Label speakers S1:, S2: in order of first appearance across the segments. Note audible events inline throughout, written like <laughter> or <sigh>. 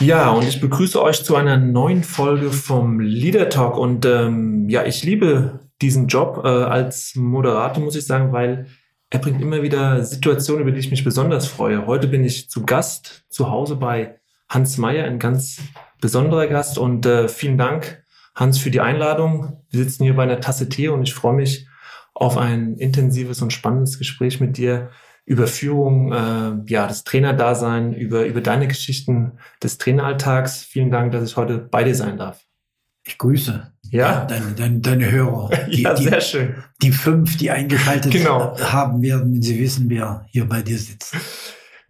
S1: Ja, und ich begrüße euch zu einer neuen Folge vom Leader Talk. Und ähm, ja, ich liebe diesen Job äh, als Moderator, muss ich sagen, weil er bringt immer wieder Situationen, über die ich mich besonders freue. Heute bin ich zu Gast zu Hause bei Hans Meyer, ein ganz besonderer Gast. Und äh, vielen Dank, Hans, für die Einladung. Wir sitzen hier bei einer Tasse Tee und ich freue mich auf ein intensives und spannendes Gespräch mit dir über Führung, äh, ja, das Trainerdasein, über, über deine Geschichten des Traineralltags. Vielen Dank, dass ich heute bei dir sein darf.
S2: Ich grüße ja. deine, deine, deine Hörer. <laughs>
S1: Die, ja, sehr schön.
S2: Die fünf, die eingeschaltet <laughs> genau. haben werden, wenn sie wissen, wer hier bei dir sitzt.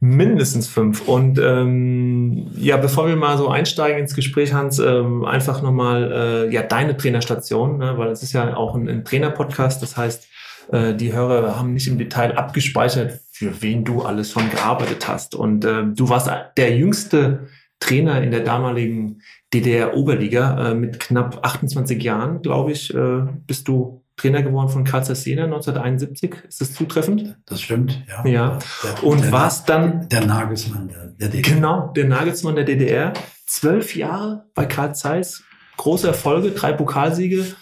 S1: Mindestens fünf. Und ähm, ja, bevor wir mal so einsteigen ins Gespräch, Hans, ähm, einfach nochmal äh, ja deine Trainerstation, ne, weil es ist ja auch ein, ein Trainer-Podcast. Das heißt, äh, die Hörer haben nicht im Detail abgespeichert, für wen du alles schon gearbeitet hast. Und äh, du warst der jüngste Trainer in der damaligen DDR-Oberliga. Äh, mit knapp 28 Jahren, glaube ich, äh, bist du Trainer geworden von Karl Jena 1971. Ist das zutreffend?
S2: Das stimmt,
S1: ja. Ja. Der, und der, warst dann...
S2: Der Nagelsmann der,
S1: der DDR. Genau, der Nagelsmann der DDR. Zwölf Jahre bei Karl Zeiss. Große Erfolge, drei Pokalsiege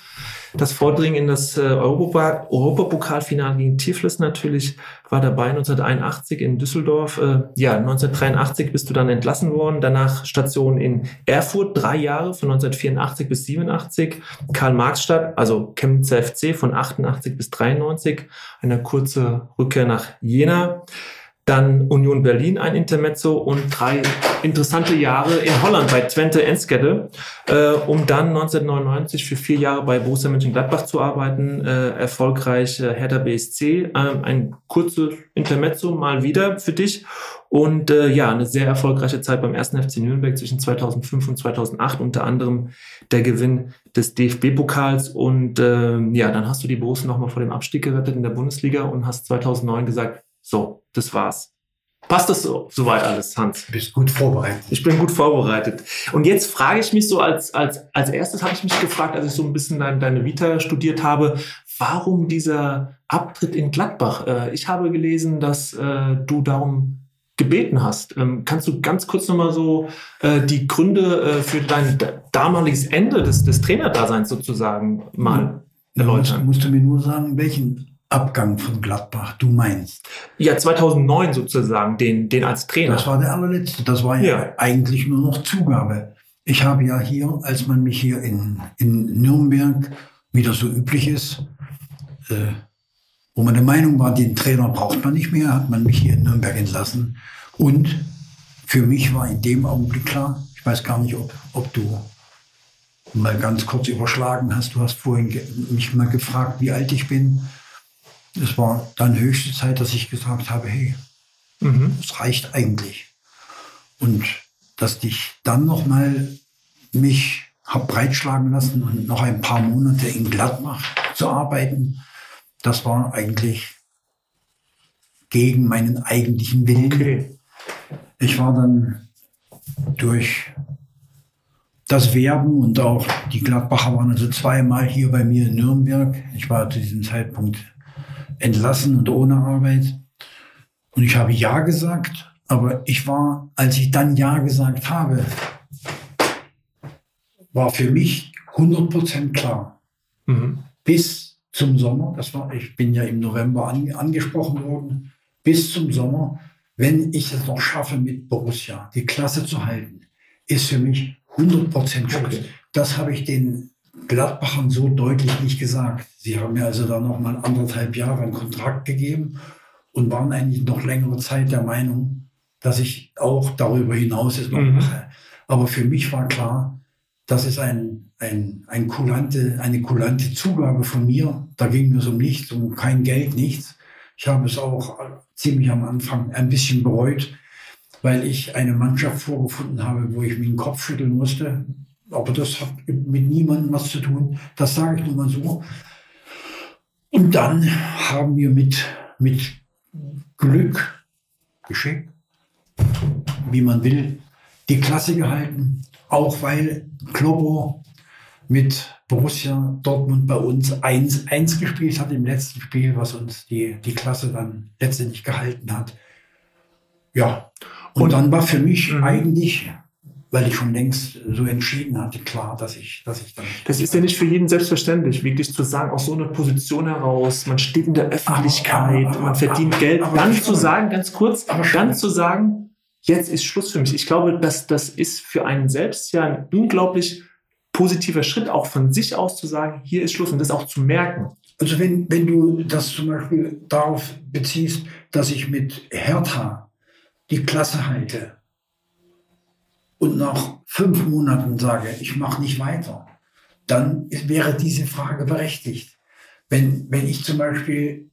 S1: das Vordringen in das äh, Europapokalfinale gegen Tiflis natürlich war dabei 1981 in Düsseldorf. Äh, ja, 1983 bist du dann entlassen worden. Danach Station in Erfurt, drei Jahre von 1984 bis 87. Karl-Marx-Stadt, also Chemnitzer FC von 88 bis 93. Eine kurze Rückkehr nach Jena dann Union Berlin ein Intermezzo und drei interessante Jahre in Holland bei Twente Enschede, äh, um dann 1999 für vier Jahre bei Borussia Mönchengladbach zu arbeiten, äh, erfolgreich äh, Hertha BSC, äh, ein kurzes Intermezzo mal wieder für dich. Und äh, ja, eine sehr erfolgreiche Zeit beim ersten FC Nürnberg zwischen 2005 und 2008, unter anderem der Gewinn des DFB-Pokals und äh, ja, dann hast du die Borussia nochmal vor dem Abstieg gerettet in der Bundesliga und hast 2009 gesagt, so, das war's. Passt das so, soweit alles, Hans?
S2: Du bist gut vorbereitet.
S1: Ich bin gut vorbereitet. Und jetzt frage ich mich so, als, als, als erstes habe ich mich gefragt, als ich so ein bisschen dein, deine Vita studiert habe, warum dieser Abtritt in Gladbach? Äh, ich habe gelesen, dass äh, du darum gebeten hast. Ähm, kannst du ganz kurz nochmal so äh, die Gründe für dein damaliges Ende des, des Trainerdaseins sozusagen mal
S2: erläutern? Musst, musst du mir nur sagen, welchen Abgang von Gladbach du meinst.
S1: Ja, 2009 sozusagen, den, den als Trainer.
S2: Das war der allerletzte. Das war ja, ja. eigentlich nur noch Zugabe. Ich habe ja hier, als man mich hier in, in Nürnberg, wie das so üblich ist, äh, wo man der Meinung war, den Trainer braucht man nicht mehr, hat man mich hier in Nürnberg entlassen. Und für mich war in dem Augenblick klar, ich weiß gar nicht, ob, ob du mal ganz kurz überschlagen hast. Du hast vorhin mich mal gefragt, wie alt ich bin es war dann höchste Zeit, dass ich gesagt habe, hey, mhm. das reicht eigentlich. Und dass ich dann noch mal mich habe breitschlagen lassen und noch ein paar Monate in Gladbach zu arbeiten, das war eigentlich gegen meinen eigentlichen Willen. Okay. Ich war dann durch das Werben und auch die Gladbacher waren also zweimal hier bei mir in Nürnberg. Ich war zu diesem Zeitpunkt entlassen und ohne Arbeit. Und ich habe Ja gesagt, aber ich war, als ich dann Ja gesagt habe, war für mich 100% klar. Mhm. Bis zum Sommer, das war, ich bin ja im November an, angesprochen worden, bis zum Sommer, wenn ich es noch schaffe, mit Borussia die Klasse zu halten, ist für mich 100% Schluss. Okay. Das habe ich den Gladbachern so deutlich nicht gesagt. Sie haben mir also da noch mal anderthalb Jahre einen Kontrakt gegeben und waren eigentlich noch längere Zeit der Meinung, dass ich auch darüber hinaus es noch mhm. mache. Aber für mich war klar, das ist ein, ein, ein kulante, eine kulante Zugabe von mir. Da ging es um nichts, um kein Geld, nichts. Ich habe es auch ziemlich am Anfang ein bisschen bereut, weil ich eine Mannschaft vorgefunden habe, wo ich mir den Kopf schütteln musste. Aber das hat mit niemandem was zu tun. Das sage ich nur mal so. Und dann haben wir mit, mit Glück, Geschick, wie man will, die Klasse gehalten. Auch weil Klobo mit Borussia Dortmund bei uns 1-1 gespielt hat im letzten Spiel, was uns die, die Klasse dann letztendlich gehalten hat. Ja, und, und dann war für mich mhm. eigentlich, weil ich schon längst so entschieden hatte, klar, dass ich, dass ich dann.
S1: Das ist ja nicht für jeden selbstverständlich, wirklich zu sagen, aus so einer Position heraus, man steht in der Öffentlichkeit, aber, aber, man verdient aber, Geld, dann zu sagen, ganz kurz, dann zu sagen, jetzt ist Schluss für mich. Ich glaube, dass das ist für einen selbst ja ein unglaublich positiver Schritt, auch von sich aus zu sagen, hier ist Schluss und das auch zu merken.
S2: Also wenn, wenn du das zum Beispiel darauf beziehst, dass ich mit Hertha die Klasse halte und nach fünf Monaten sage, ich mache nicht weiter, dann wäre diese Frage berechtigt. Wenn, wenn ich zum Beispiel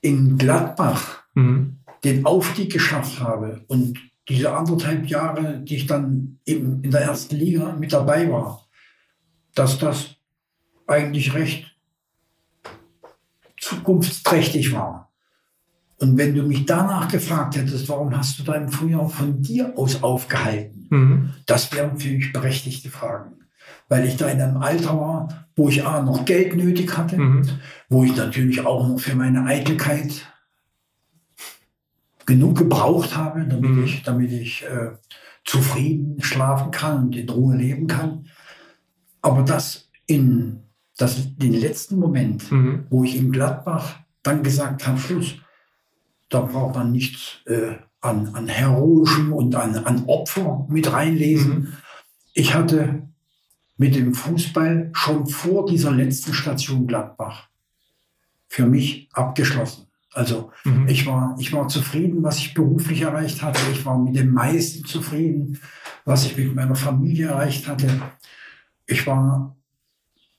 S2: in Gladbach mhm. den Aufstieg geschafft habe und diese anderthalb Jahre, die ich dann eben in der ersten Liga mit dabei war, dass das eigentlich recht zukunftsträchtig war. Und wenn du mich danach gefragt hättest, warum hast du dein Frühjahr von dir aus aufgehalten, mhm. das wären für mich berechtigte Fragen. Weil ich da in einem Alter war, wo ich A, noch Geld nötig hatte, mhm. wo ich natürlich auch noch für meine Eitelkeit genug gebraucht habe, damit mhm. ich, damit ich äh, zufrieden schlafen kann und in Ruhe leben kann. Aber das in das, den letzten Moment, mhm. wo ich in Gladbach dann gesagt habe, Schluss, da braucht man nichts äh, an, an Heroischem und an, an Opfer mit reinlesen. Mhm. Ich hatte mit dem Fußball schon vor dieser letzten Station Gladbach für mich abgeschlossen. Also mhm. ich, war, ich war zufrieden, was ich beruflich erreicht hatte. Ich war mit dem meisten zufrieden, was ich mit meiner Familie erreicht hatte ich war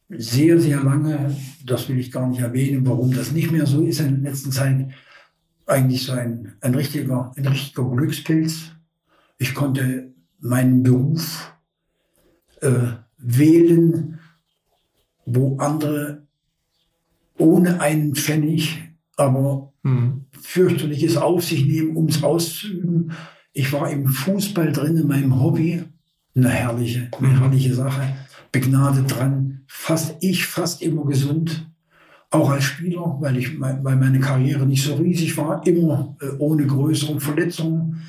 S2: sehr, sehr lange, das will ich gar nicht erwähnen, warum das nicht mehr so ist in der letzten Zeit, eigentlich so ein, ein, richtiger, ein richtiger Glückspilz. Ich konnte meinen Beruf äh, wählen, wo andere ohne einen Pfennig, aber mhm. fürchterliches auf sich nehmen, um es auszuüben. Ich war im Fußball drin, in meinem Hobby. Eine herrliche, eine mhm. herrliche Sache begnadet dran. Fast ich, fast immer gesund. Auch als Spieler, weil ich, weil meine Karriere nicht so riesig war, immer äh, ohne größere Verletzungen.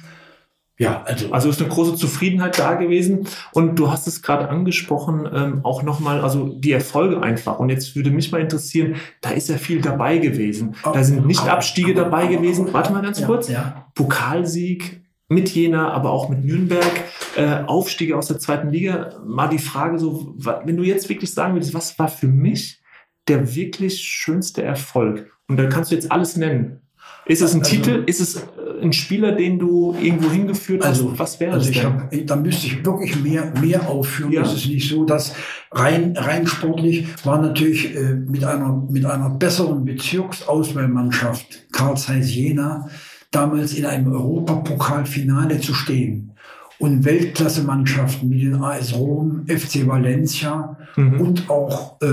S1: Ja, also. Also ist eine große Zufriedenheit da gewesen. Und du hast es gerade angesprochen, ähm, auch nochmal, also die Erfolge einfach. Und jetzt würde mich mal interessieren, da ist ja viel dabei gewesen. Da sind nicht Abstiege dabei gewesen. Warte mal ganz kurz. Ja. Pokalsieg, mit Jena, aber auch mit Nürnberg, äh, Aufstiege aus der zweiten Liga. Mal die Frage so, wenn du jetzt wirklich sagen würdest, was war für mich der wirklich schönste Erfolg? Und da kannst du jetzt alles nennen. Ist es ein also, Titel? Ist es äh, ein Spieler, den du irgendwo hingeführt hast?
S2: Also, was wäre also das? Also ich hab, da müsste ich wirklich mehr, mehr aufführen. Ja. Es ist nicht so, dass rein, rein sportlich war natürlich äh, mit einer, mit einer besseren Bezirksauswahlmannschaft Karl Zeiss Jena damals in einem Europapokalfinale zu stehen und Weltklasse-Mannschaften wie den AS Rom, FC Valencia mhm. und auch äh,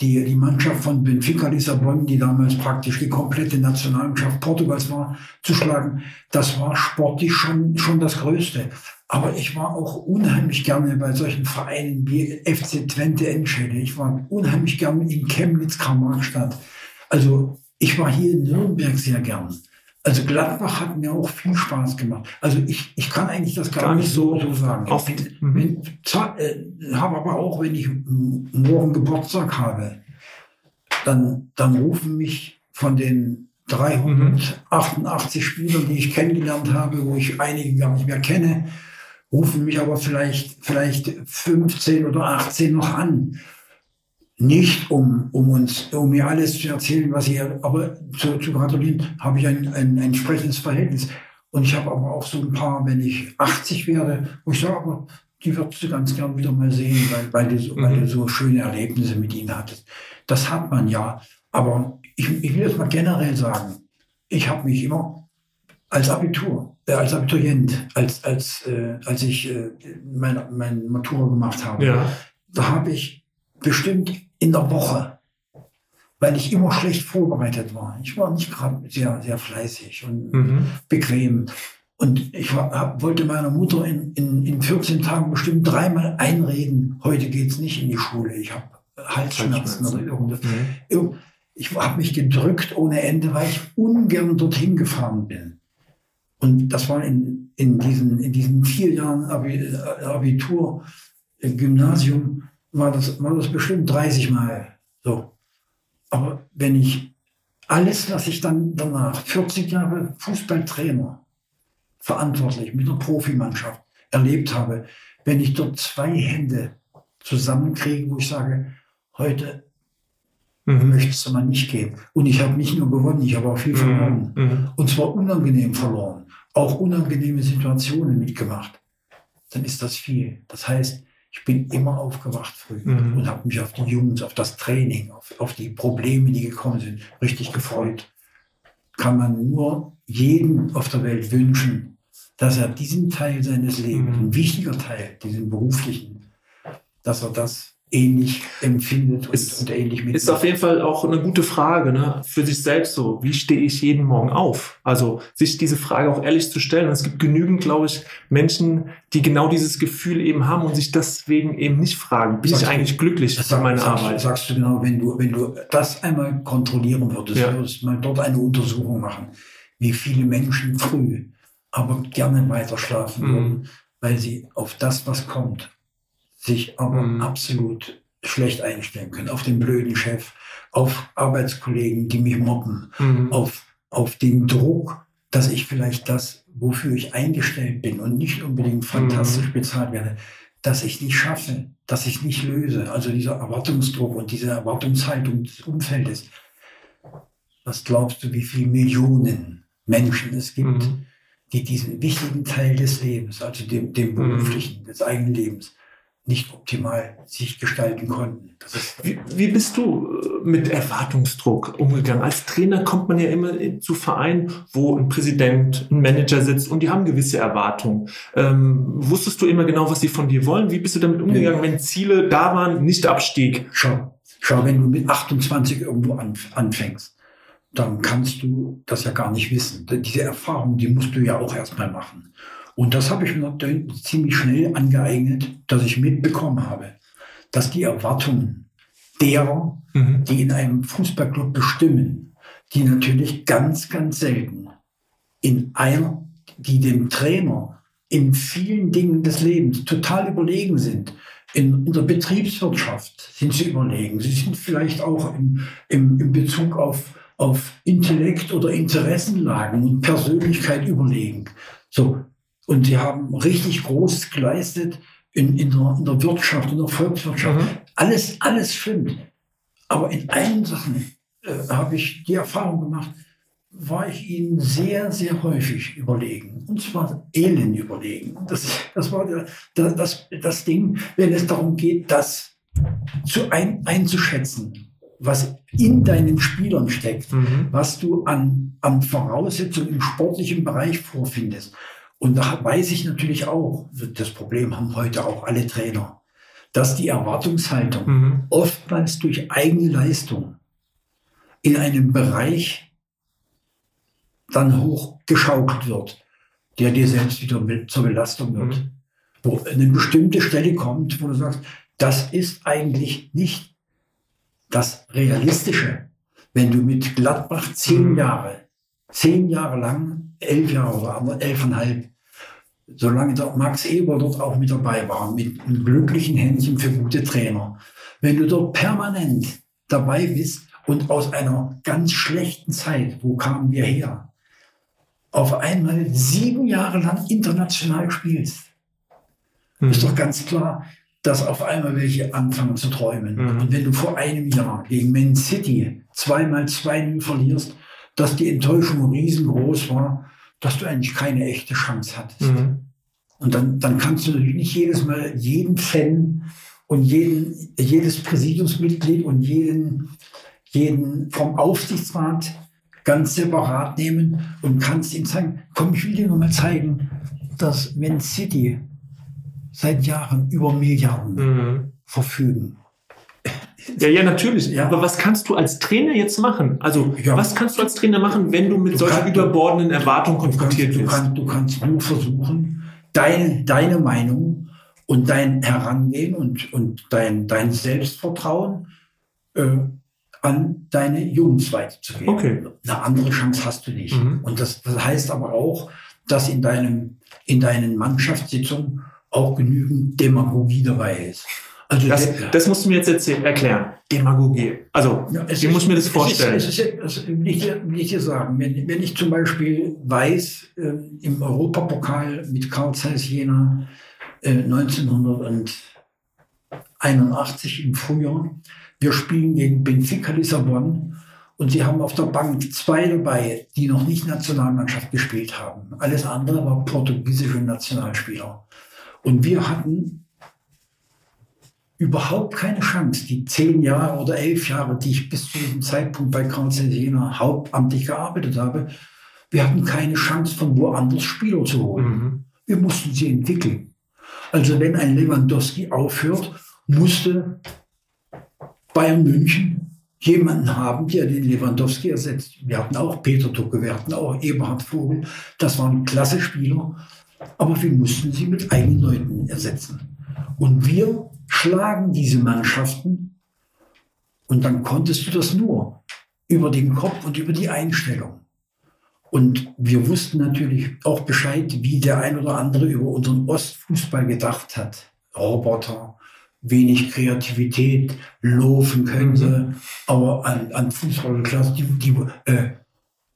S2: die, die Mannschaft von Benfica Lissabon, die damals praktisch die komplette Nationalmannschaft Portugals war, zu schlagen, das war sportlich schon, schon das Größte. Aber ich war auch unheimlich gerne bei solchen Vereinen wie FC Twente Enschede. Ich war unheimlich gerne in Chemnitz, Karl-Marx-Stadt. Also ich war hier in Nürnberg sehr gern. Also Gladbach hat mir auch viel Spaß gemacht. Also ich, ich kann eigentlich das gar, gar nicht so, so sagen. Ich mhm. äh, habe aber auch, wenn ich morgen Geburtstag habe, dann, dann rufen mich von den 388 mhm. Spielern, die ich kennengelernt habe, wo ich einige gar nicht mehr kenne, rufen mich aber vielleicht, vielleicht 15 oder 18 noch an nicht um, um uns, um mir alles zu erzählen, was ich, aber zu, zu gratulieren, habe ich ein, ein, ein entsprechendes Verhältnis. Und ich habe aber auch so ein paar, wenn ich 80 werde, wo ich sage, aber die würdest du ganz gern wieder mal sehen, weil, weil, du, so, mhm. weil du so schöne Erlebnisse mit ihnen hattest. Das hat man ja. Aber ich, ich will jetzt mal generell sagen, ich habe mich immer als Abitur äh, als Abiturient, als, als, äh, als ich äh, mein, mein Matura gemacht habe,
S1: Ja.
S2: da habe ich bestimmt in der Woche, weil ich immer schlecht vorbereitet war. Ich war nicht gerade sehr, sehr fleißig und
S1: Mhm.
S2: bequem. Und ich hab, wollte meiner Mutter in, in, in 14 Tagen bestimmt dreimal einreden, heute geht's nicht in die Schule, ich habe Halsschmerzen oder irgendwas.
S1: Mhm.
S2: Ich habe mich gedrückt ohne Ende, weil ich ungern dorthin gefahren bin. Und das war in, in, diesen, in diesen vier Jahren äh, Abitur, Gymnasium, war das, war das bestimmt 30 Mal so. Aber wenn ich alles, was ich dann danach, 40 Jahre Fußballtrainer, verantwortlich mit einer Profimannschaft erlebt habe, wenn ich dort zwei Hände zusammenkriege, wo ich sage, heute
S1: Mhm.
S2: möchtest du mal nicht gehen. Und ich habe nicht nur gewonnen, ich habe auch viel verloren.
S1: Mhm.
S2: Und zwar unangenehm verloren. Auch unangenehme Situationen mitgemacht. Dann ist das viel. Das heißt, ich bin immer aufgewacht früh
S1: Mhm.
S2: und habe mich auf die Jungs, auf das Training, auf, auf die Probleme, die gekommen sind, richtig gefreut. Kann man nur jedem auf der Welt wünschen, dass er diesen Teil seines Lebens,
S1: Mhm.
S2: ein wichtiger Teil, diesen beruflichen, dass er das ähnlich empfindet und,
S1: Ist-
S2: und ähnlich mit
S1: Ist auf jeden Fall auch eine gute Frage, ne? Für sich selbst so. Wie stehe ich jeden Morgen auf? Also, sich diese Frage auch ehrlich zu stellen. Und es gibt genügend, glaube ich, Menschen, die genau dieses Gefühl eben haben und sich deswegen eben nicht fragen, bin
S2: Sagst
S1: ich
S2: du-
S1: eigentlich glücklich
S2: Das
S1: bei
S2: sag,
S1: meiner
S2: sagst,
S1: Arbeit?
S2: sagst du genau, wenn du, wenn du das einmal kontrollieren würdest,
S1: Ja.
S2: würdest mal dort eine Untersuchung machen, wie viele Menschen früh, aber gerne weiter schlafen
S1: Mhm.
S2: würden, weil sie auf das, was kommt, sich aber
S1: Mhm.
S2: absolut schlecht einstellen können. Auf den blöden Chef, auf Arbeitskollegen, die mich mobben,
S1: Mhm.
S2: auf, auf den Druck, dass ich vielleicht das, wofür ich eingestellt bin und nicht unbedingt fantastisch
S1: Mhm.
S2: bezahlt werde, dass ich nicht schaffe, dass ich nicht löse. Also dieser Erwartungsdruck und diese Erwartungshaltung des Umfeldes. Was glaubst du, wie viele Millionen Menschen es gibt,
S1: Mhm.
S2: die diesen wichtigen Teil des Lebens, also dem, dem beruflichen, des eigenen Lebens, nicht optimal sich gestalten konnten?
S1: Wie, wie bist du äh, mit Erwartungsdruck umgegangen? Als Trainer kommt man ja immer zu Vereinen, wo ein Präsident, ein Manager sitzt und die haben gewisse Erwartungen. Ähm, wusstest du immer genau, was sie von dir wollen? Wie bist du damit umgegangen, wenn Ziele da waren, nicht Abstieg?
S2: Schau, schau, wenn du mit 28 irgendwo anf anfängst, dann kannst du das ja gar nicht wissen. Diese Erfahrung, die musst du ja auch erstmal machen. Und das habe ich mir dann ziemlich schnell angeeignet, dass ich mitbekommen habe, dass die Erwartungen derer,
S1: Mhm.
S2: die in einem Fußballclub bestimmen, die natürlich ganz, ganz selten in einer, die dem Trainer in vielen Dingen des Lebens total überlegen sind. In, in der Betriebswirtschaft sind sie überlegen. Sie sind vielleicht auch im, im, im Bezug auf, auf Intellekt oder Interessenlagen und Persönlichkeit überlegen. So. Und sie haben richtig Großes geleistet in, in, der, in der Wirtschaft, in der Volkswirtschaft.
S1: Mhm.
S2: Alles, alles stimmt. Aber in einigen Sachen äh, habe ich die Erfahrung gemacht, war ich ihnen sehr, sehr häufig überlegen. Und zwar elend überlegen. Das, das war der, der, das, das Ding, wenn es darum geht, das zu ein, einzuschätzen, was in deinen Spielern steckt,
S1: Mhm.
S2: was du an, an Voraussetzungen im sportlichen Bereich vorfindest. Und da weiß ich natürlich auch, das Problem haben heute auch alle Trainer, dass die Erwartungshaltung
S1: Mhm.
S2: oftmals durch eigene Leistung in einem Bereich dann hochgeschaukelt wird, der dir selbst wieder zur Belastung wird.
S1: Mhm.
S2: Wo eine bestimmte Stelle kommt, wo du sagst, das ist eigentlich nicht das Realistische. Wenn du mit Gladbach zehn
S1: Mhm.
S2: Jahre, zehn Jahre lang, elf Jahre oder elfeinhalb, solange der Max Eber dort auch mit dabei war, mit einem glücklichen Händchen für gute Trainer. Wenn du dort permanent dabei bist und aus einer ganz schlechten Zeit, wo kamen wir her, auf einmal sieben Jahre lang international spielst, ist doch ganz klar, dass auf einmal welche anfangen zu träumen.
S1: Mhm.
S2: Und wenn du vor einem Jahr gegen Man City zweimal 2-0 verlierst, dass die Enttäuschung riesengroß war, dass du eigentlich keine echte Chance hattest.
S1: Mhm.
S2: Und dann, dann kannst du natürlich nicht jedes Mal jeden Fan und jeden, jedes Präsidiumsmitglied und jeden, jeden vom Aufsichtsrat ganz separat nehmen und kannst ihm sagen, komm, ich will dir noch mal zeigen, dass Man City seit Jahren über Milliarden mhm. verfügen.
S1: Ja, ja, natürlich. Ja. Aber was kannst du als Trainer jetzt machen? Also, ja. was kannst du als Trainer machen, wenn du mit du solchen kann, überbordenden Erwartungen konfrontiert
S2: wirst? Du kannst, du kannst nur versuchen, dein, deine Meinung und dein Herangehen und, und dein, dein Selbstvertrauen äh, an deine Jungs weiterzugeben. Okay. Eine andere Chance hast du nicht. Mhm. Und das, das heißt aber auch, dass in deinem, in deinen Mannschaftssitzungen auch genügend Demagogie dabei ist.
S1: Also das, das musst du mir jetzt erzählen, erklären. Demagogie. Also, ja, wie muss ich mir das vorstellen? Es ist, es ist,
S2: will, ich, will ich dir sagen, wenn, wenn ich zum Beispiel weiß, äh, im Europapokal mit Karl Zeiss Jena äh, 1981 im Frühjahr, wir spielen gegen Benfica Lissabon und sie haben auf der Bank zwei dabei, die noch nicht Nationalmannschaft gespielt haben. Alles andere war portugiesische Nationalspieler. Und wir hatten überhaupt keine Chance. Die zehn Jahre oder elf Jahre, die ich bis zu diesem Zeitpunkt bei Karl Jena hauptamtlich gearbeitet habe, wir hatten keine Chance, von woanders Spieler zu holen. Mhm. Wir mussten sie entwickeln. Also wenn ein Lewandowski aufhört, musste Bayern München jemanden haben, der den Lewandowski ersetzt. Wir hatten auch Peter Ducke, wir hatten auch Eberhard Vogel. Das waren klasse Spieler, aber wir mussten sie mit eigenen Leuten ersetzen. Und wir schlagen diese Mannschaften und dann konntest du das nur über den Kopf und über die Einstellung. Und wir wussten natürlich auch Bescheid, wie der ein oder andere über unseren Ostfußball gedacht hat. Roboter, wenig Kreativität, laufen können sie, mhm. aber an, an Fußballklasse, die, die äh,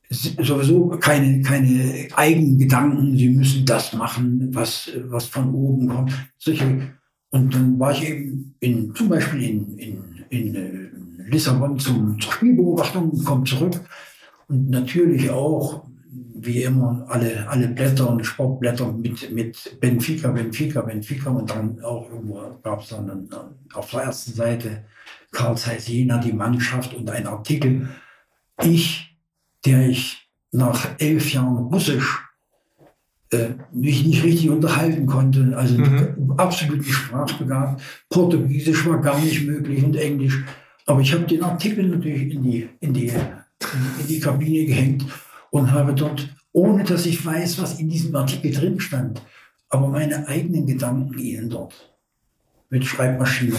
S2: sowieso keine, keine eigenen Gedanken, sie müssen das machen, was, was von oben kommt. Solche und dann war ich eben in, zum Beispiel in, in, in äh, Lissabon zum, zur Spielbeobachtung, komme zurück und natürlich auch, wie immer, alle, alle Blätter und Sportblätter mit, mit Benfica, Benfica, Benfica und dann auch irgendwo gab es dann äh, auf der ersten Seite Karl Zeiss Jena, die Mannschaft und ein Artikel. Ich, der ich nach elf Jahren Russisch mich nicht richtig unterhalten konnte. Also mhm. absolut nicht sprachbegabt. Portugiesisch war gar nicht möglich und Englisch. Aber ich habe den Artikel natürlich in die, in, die, in die Kabine gehängt und habe dort, ohne dass ich weiß, was in diesem Artikel drin stand, aber meine eigenen Gedanken ihnen dort mit Schreibmaschine,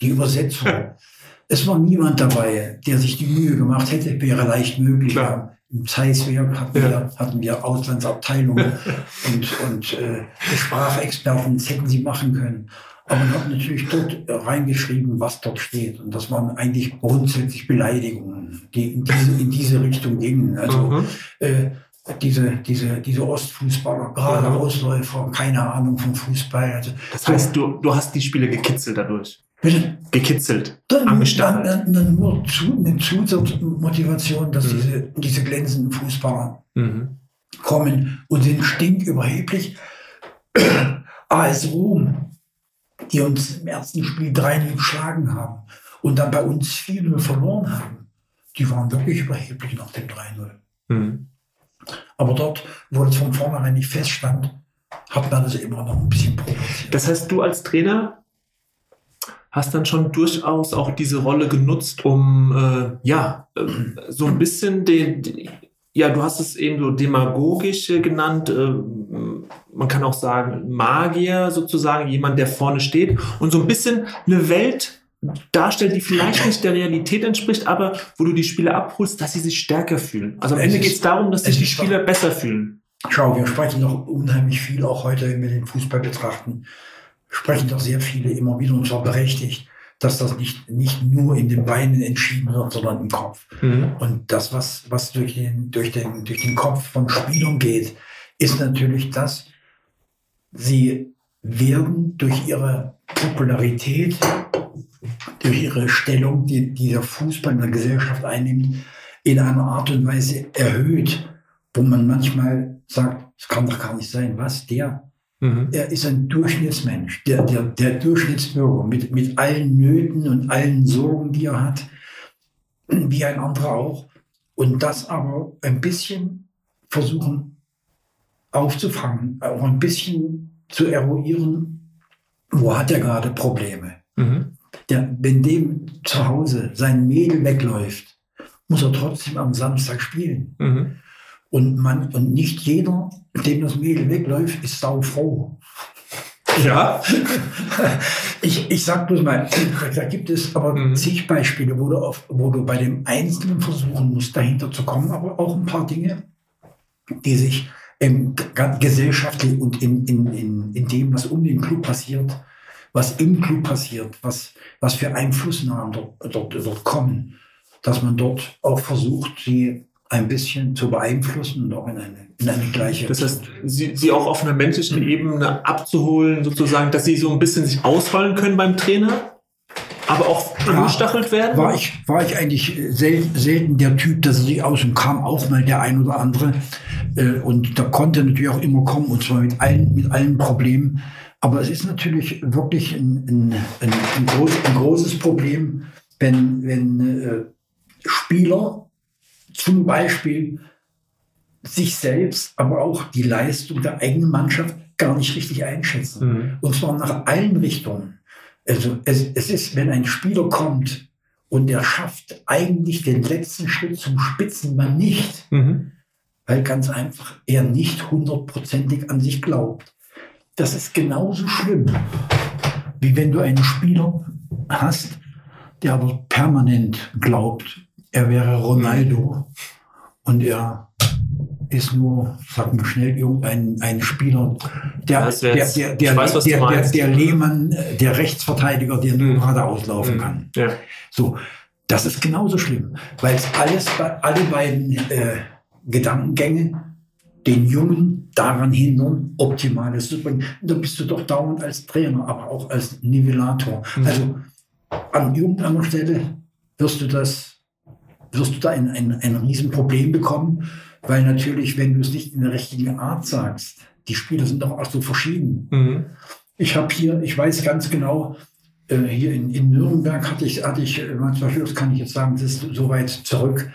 S2: die Übersetzung. <laughs> es war niemand dabei, der sich die Mühe gemacht hätte, wäre leicht möglich. Klar. Im Zeisswerk hatten, ja. wir, hatten wir Auslandsabteilungen <laughs> und, und äh, Sprachexperten, das hätten sie machen können. Aber man hat natürlich dort reingeschrieben, was dort steht. Und das waren eigentlich grundsätzlich Beleidigungen, die in diese, in diese Richtung gingen. Also mhm. äh, diese, diese, diese Ostfußballer, gerade. Ausläufer, keine Ahnung vom Fußball. Also,
S1: das heißt, du, du hast die Spiele gekitzelt dadurch?
S2: Bitte?
S1: Gekitzelt,
S2: dann, angestachelt. Dann, dann nur zu, eine Zusatzmotivation, dass mhm. diese, diese glänzenden Fußballer mhm. kommen und sind stinküberheblich. <clears throat> AS Rom, die uns im ersten Spiel 3-0 geschlagen haben und dann bei uns 4-0 verloren haben, die waren wirklich überheblich nach dem 3-0. Mhm. Aber dort, wo es von vornherein nicht feststand, hat man das immer noch ein bisschen provoziert.
S1: Das heißt, du als Trainer hast dann schon durchaus auch diese Rolle genutzt, um äh, ja äh, so ein bisschen den, den, ja, du hast es eben so demagogisch äh, genannt. Äh, man kann auch sagen Magier sozusagen, jemand, der vorne steht und so ein bisschen eine Welt darstellt, die vielleicht nicht der Realität entspricht, aber wo du die Spieler abholst, dass sie sich stärker fühlen. Also am es Ende geht es darum, dass sich die Spieler besser fühlen.
S2: Schau, wir sprechen noch unheimlich viel, auch heute, wenn wir den Fußball betrachten, sprechen da sehr viele immer wieder und zwar berechtigt, dass das nicht, nicht nur in den Beinen entschieden wird, sondern im Kopf. Mhm. Und das, was, was durch, den, durch, den, durch den Kopf von Spielern geht, ist natürlich das, sie werden durch ihre Popularität, durch ihre Stellung, die, die der Fußball in der Gesellschaft einnimmt, in einer Art und Weise erhöht, wo man manchmal sagt, es kann doch gar nicht sein, was der Mhm. Er ist ein Durchschnittsmensch, der, der, der Durchschnittsbürger mit, mit allen Nöten und allen Sorgen, die er hat, wie ein anderer auch. und das aber ein bisschen versuchen aufzufangen, auch ein bisschen zu eruieren, wo hat er gerade Probleme. Mhm. Der, wenn dem zu Hause sein Mädel wegläuft, muss er trotzdem am Samstag spielen. Mhm. Und, man, und nicht jeder, dem das Mädel wegläuft, ist saufroh. Ja. <laughs> ich, ich sag bloß mal, da gibt es aber mhm. zig Beispiele, wo du, auf, wo du bei dem Einzelnen versuchen musst, dahinter zu kommen, aber auch ein paar Dinge, die sich ähm, gesellschaftlich und in, in, in, in dem, was um den Club passiert, was im Club passiert, was, was für Einflussnahmen dort, dort, dort kommen, dass man dort auch versucht, sie ein bisschen zu beeinflussen und auch in eine, in eine gleiche.
S1: Das heißt, sie, sie auch auf einer menschlichen Ebene abzuholen, sozusagen, dass sie so ein bisschen sich ausfallen können beim Trainer, aber auch angestachelt ja, werden?
S2: War ich, war ich eigentlich selten, selten der Typ, dass er sich aus und kam auch mal der ein oder andere. Äh, und da konnte natürlich auch immer kommen, und zwar mit allen, mit allen Problemen. Aber es ist natürlich wirklich ein, ein, ein, ein, groß, ein großes Problem, wenn, wenn äh, Spieler zum Beispiel sich selbst, aber auch die Leistung der eigenen Mannschaft gar nicht richtig einschätzen. Mhm. Und zwar nach allen Richtungen. Also es, es ist, wenn ein Spieler kommt und er schafft eigentlich den letzten Schritt zum Spitzenmann nicht, mhm. weil ganz einfach er nicht hundertprozentig an sich glaubt. Das ist genauso schlimm, wie wenn du einen Spieler hast, der aber permanent glaubt, er wäre Ronaldo und er ist nur, sagen wir schnell, irgendein ein Spieler, der, der, der, der, weiß, der, der, der Lehmann, der Rechtsverteidiger, der nur mhm. gerade auslaufen mhm. kann. Ja. So, das ist genauso schlimm, weil es alles, alle beiden äh, Gedankengänge den Jungen daran hindern, Optimales zu bringen. Da bist du doch dauernd als Trainer, aber auch als Nivellator. Mhm. Also an irgendeiner Stelle wirst du das wirst du da ein, ein, ein Riesenproblem bekommen, weil natürlich, wenn du es nicht in der richtigen Art sagst, die Spieler sind doch auch so verschieden. Mhm. Ich habe hier, ich weiß ganz genau, äh, hier in, in Nürnberg hatte ich, hatte ich, zum Beispiel, das kann ich jetzt sagen, das ist so weit zurück,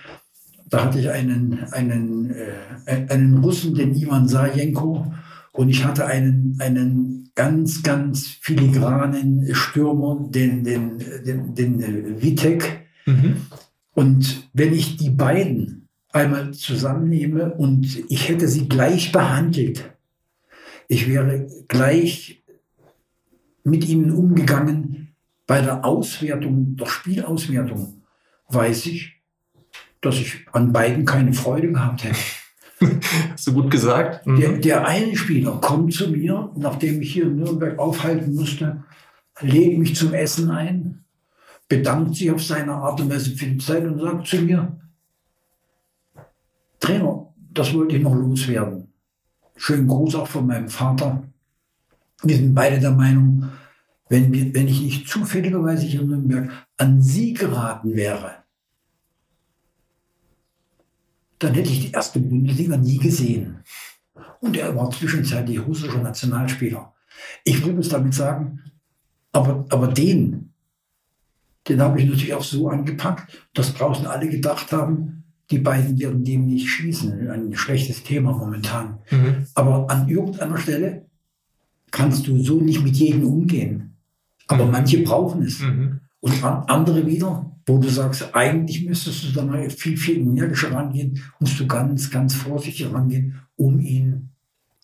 S2: da hatte ich einen, einen, äh, einen Russen, den Ivan Sajenko, und ich hatte einen, einen ganz, ganz filigranen Stürmer, den, den, den, den äh, Vitek. Mhm. Und wenn ich die beiden einmal zusammennehme und ich hätte sie gleich behandelt, ich wäre gleich mit ihnen umgegangen bei der Auswertung, der Spielauswertung, weiß ich, dass ich an beiden keine Freude gehabt hätte.
S1: Hast du gut gesagt.
S2: Mhm. Der, der eine Spieler kommt zu mir, nachdem ich hier in Nürnberg aufhalten musste, lädt mich zum Essen ein, bedankt sich auf seine Art und Weise für die Zeit und sagt zu mir, Trainer, das wollte ich noch loswerden. Schönen Gruß auch von meinem Vater. Wir sind beide der Meinung, wenn, wir, wenn ich nicht zufälligerweise hier in Nürnberg an Sie geraten wäre, dann hätte ich die erste Bundesliga nie gesehen. Und er war zwischenzeitlich russischer Nationalspieler. Ich will es damit sagen, aber, aber den, den habe ich natürlich auch so angepackt, dass draußen alle gedacht haben, die beiden werden dem nicht schießen. Ein schlechtes Thema momentan. Mhm. Aber an irgendeiner Stelle kannst du so nicht mit jedem umgehen. Aber mhm. manche brauchen es. Mhm. Und andere wieder, wo du sagst, eigentlich müsstest du da mal viel, viel energischer rangehen, musst du ganz, ganz vorsichtig rangehen, um ihn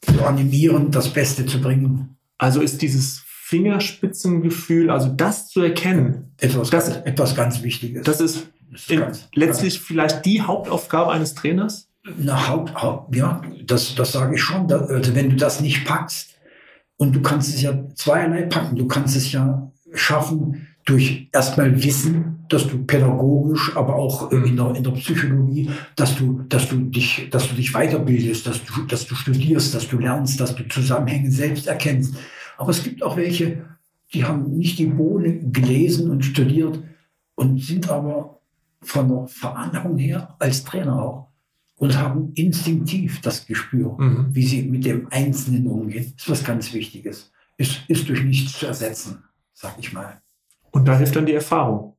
S2: zu animieren, das Beste zu bringen.
S1: Also ist dieses Fingerspitzengefühl, also das zu erkennen.
S2: Etwas, das, ganz, etwas ganz Wichtiges.
S1: Das ist, das ist ganz, letztlich ganz, vielleicht die Hauptaufgabe eines Trainers?
S2: Na, Haupt, Haupt, ja, das, das sage ich schon. Da, also wenn du das nicht packst, und du kannst es ja zweierlei packen, du kannst es ja schaffen, durch erstmal Wissen, dass du pädagogisch, aber auch in der, in der Psychologie, dass du, dass du dich, dass du dich weiterbildest, dass du, dass du studierst, dass du lernst, dass du Zusammenhänge selbst erkennst. Aber es gibt auch welche, die haben nicht die Bohne gelesen und studiert und sind aber von der Veranlagung her als Trainer auch und haben instinktiv das Gespür, mhm. wie sie mit dem Einzelnen umgehen. Das ist was ganz Wichtiges. Ist, ist durch nichts zu ersetzen, sag ich mal.
S1: Und da hilft dann die Erfahrung.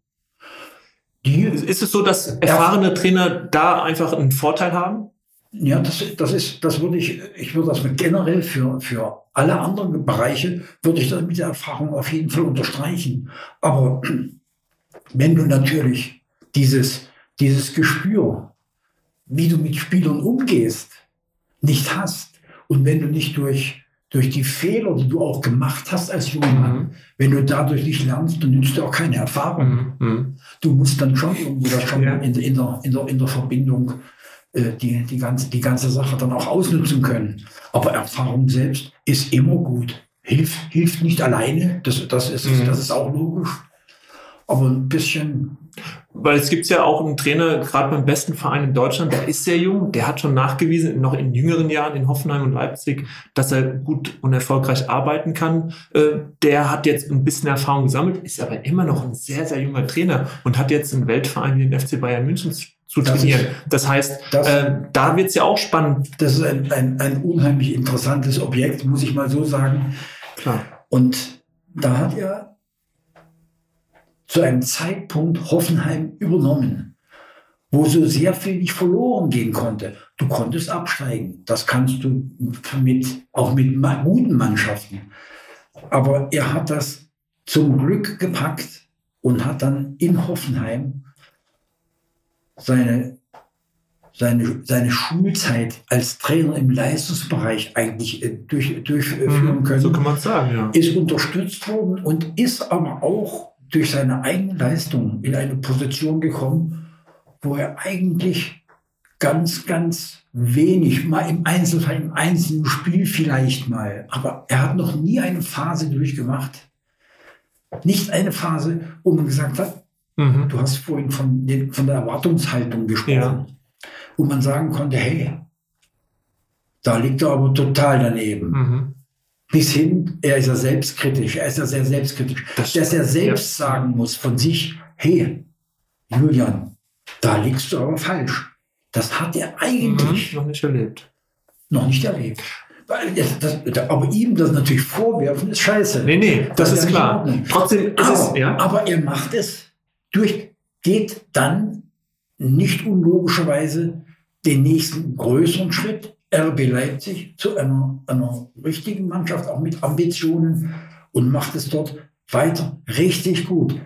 S1: Die, ist es so, dass erfahrene Trainer da einfach einen Vorteil haben?
S2: Ja, das, das ist, das würde ich, ich würde das generell für, für alle anderen Bereiche, würde ich das mit der Erfahrung auf jeden Fall unterstreichen. Aber <clears throat> wenn du natürlich dieses, dieses Gespür, wie du mit Spielern umgehst, nicht hast und wenn du nicht durch, durch die Fehler, die du auch gemacht hast als junger Mann, mhm. wenn du dadurch nicht lernst, dann nützt du auch keine Erfahrung. Mhm. mhm. Du musst dann schon irgendwo das schon ja. in, in, der, in, der, in der Verbindung die, die, ganze, die ganze Sache dann auch ausnutzen können. Aber Erfahrung selbst ist immer gut. Hilft, hilft nicht alleine, das, das, ist, mhm. das ist auch logisch. Aber ein bisschen
S1: weil es gibt ja auch einen Trainer, gerade beim besten Verein in Deutschland, der ist sehr jung, der hat schon nachgewiesen, noch in jüngeren Jahren in Hoffenheim und Leipzig, dass er gut und erfolgreich arbeiten kann. Äh, der hat jetzt ein bisschen Erfahrung gesammelt, ist aber immer noch ein sehr, sehr junger Trainer und hat jetzt einen Weltverein wie den FC Bayern München zu trainieren. Das, ist, das heißt, das, äh, da wird es ja auch spannend.
S2: Das ist ein, ein, ein unheimlich interessantes Objekt, muss ich mal so sagen. Klar. Und da hat er zu einem Zeitpunkt Hoffenheim übernommen, wo so sehr viel nicht verloren gehen konnte. Du konntest absteigen. Das kannst du mit, auch mit guten Mannschaften. Aber er hat das zum Glück gepackt und hat dann in Hoffenheim seine, seine, seine Schulzeit als Trainer im Leistungsbereich eigentlich äh, durch, durchführen mhm, können.
S1: So kann man sagen, ja.
S2: Ist unterstützt worden und ist aber auch durch seine eigene Leistung in eine Position gekommen, wo er eigentlich ganz, ganz wenig, mal im Einzelfall, im einzelnen Spiel vielleicht mal, aber er hat noch nie eine Phase durchgemacht. Nicht eine Phase, wo man gesagt hat, mhm. du hast vorhin von, den, von der Erwartungshaltung gesprochen, ja. wo man sagen konnte, hey, da liegt er aber total daneben. Mhm bis hin, er ist ja selbstkritisch, er ist ja sehr selbstkritisch, das dass er selbst ja. sagen muss von sich, hey, Julian, da liegst du aber falsch. Das hat er eigentlich
S1: mhm, noch nicht erlebt.
S2: Noch nicht erlebt. Das, das, aber ihm das natürlich vorwerfen, ist scheiße.
S1: Nee, nee, das, das ist klar. Trotzdem ist
S2: aber,
S1: es, ja.
S2: Aber er macht es durch, geht dann nicht unlogischerweise den nächsten größeren Schritt, RB Leipzig zu einer, einer richtigen Mannschaft, auch mit Ambitionen und macht es dort weiter richtig gut.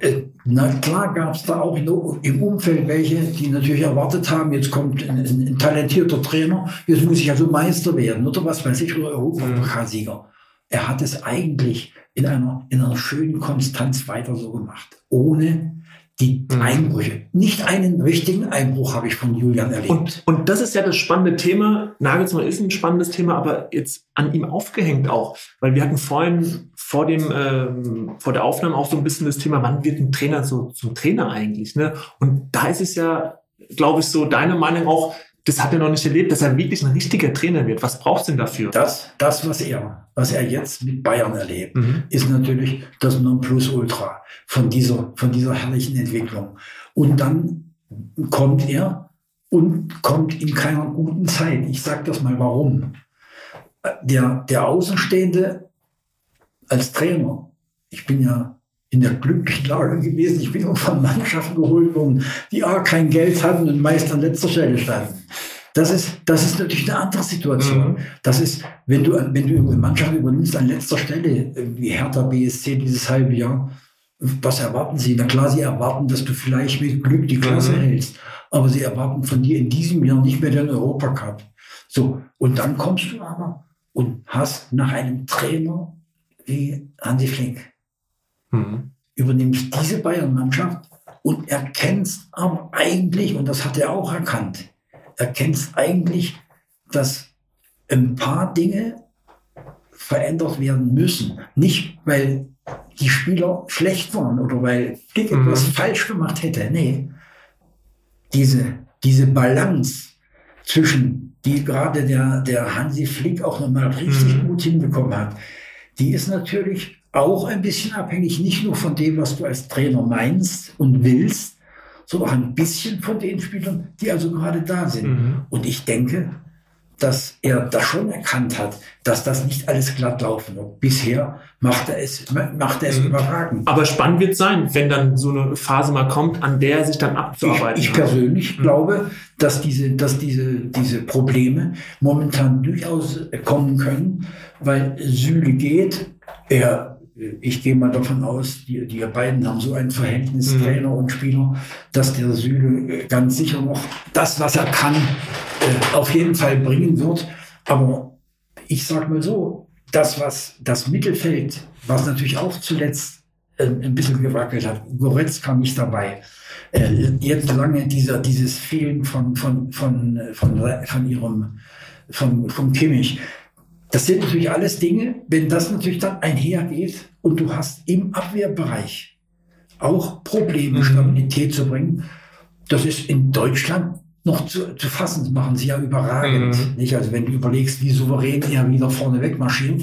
S2: Äh, na klar gab es da auch im Umfeld welche, die natürlich erwartet haben, jetzt kommt ein, ein, ein talentierter Trainer, jetzt muss ich also Meister werden oder was weiß ich, oder Europapokalsieger. Er hat es eigentlich in einer, in einer schönen Konstanz weiter so gemacht, ohne die mhm. Einbrüche. Nicht einen richtigen Einbruch habe ich von Julian erlebt.
S1: Und, und das ist ja das spannende Thema. Nagelsmann ist ein spannendes Thema, aber jetzt an ihm aufgehängt auch. Weil wir hatten vorhin vor dem, ähm, vor der Aufnahme auch so ein bisschen das Thema, wann wird ein Trainer so zum Trainer eigentlich? Ne? Und da ist es ja, glaube ich, so deine Meinung auch, das hat er noch nicht erlebt, dass er wirklich ein richtiger Trainer wird. Was braucht es denn dafür?
S2: Das, das was er, was er jetzt mit Bayern erlebt, mhm. ist natürlich das Nonplusultra von dieser, von dieser herrlichen Entwicklung. Und dann kommt er und kommt in keiner guten Zeit. Ich sage das mal, warum. Der, der Außenstehende als Trainer, ich bin ja in der glücklichen Lage gewesen. Ich bin auch von Mannschaften geholt worden, die A, kein Geld hatten und meist an letzter Stelle standen. Das ist, das ist natürlich eine andere Situation. Mhm. Das ist, wenn du, wenn du eine Mannschaft übernimmst an letzter Stelle, wie Hertha BSC dieses halbe Jahr, was erwarten sie? Na klar, sie erwarten, dass du vielleicht mit Glück die Klasse mhm. hältst. Aber sie erwarten von dir in diesem Jahr nicht mehr den Europacup. So. Und dann kommst du aber und hast nach einem Trainer wie Hansi Flick mhm. übernimmst diese Bayern-Mannschaft und erkennst aber eigentlich, und das hat er auch erkannt, erkennst eigentlich, dass ein paar Dinge verändert werden müssen. Nicht, weil die Spieler schlecht waren oder weil Flick mhm. etwas falsch gemacht hätte. Nee. Diese, diese Balance zwischen, die gerade der, der Hansi Flick auch nochmal richtig mhm. gut hinbekommen hat, die ist natürlich auch ein bisschen abhängig, nicht nur von dem, was du als Trainer meinst und willst, sondern auch ein bisschen von den Spielern, die also gerade da sind. Mhm. Und ich denke, dass er das schon erkannt hat, dass das nicht alles glatt laufen wird. Bisher macht er es, macht er es mhm. überragend.
S1: Aber spannend wird sein, wenn dann so eine Phase mal kommt, an der er sich dann abzuarbeiten
S2: Ich, ich persönlich mhm. glaube, dass diese, dass diese, diese Probleme momentan durchaus kommen können, weil Süle geht, er ich gehe mal davon aus, die, die beiden haben so ein Verhältnis, mhm. Trainer und Spieler, dass der Süle ganz sicher noch das, was er kann, äh, auf jeden Fall bringen wird. Aber ich sag mal so, das, was das Mittelfeld, was natürlich auch zuletzt äh, ein bisschen gewackelt hat, Goretzka nicht dabei. Äh, jetzt lange dieser, dieses Fehlen von, von, von, von, von ihrem, von, von Kimmich. Das sind natürlich alles Dinge, wenn das natürlich dann einhergeht und du hast im Abwehrbereich auch Probleme, mhm. Stabilität zu bringen. Das ist in Deutschland noch zu, zu fassen. Das machen sie ja überragend. Mhm. Nicht? Also wenn du überlegst, wie souverän er wieder vorne wegmarschiert.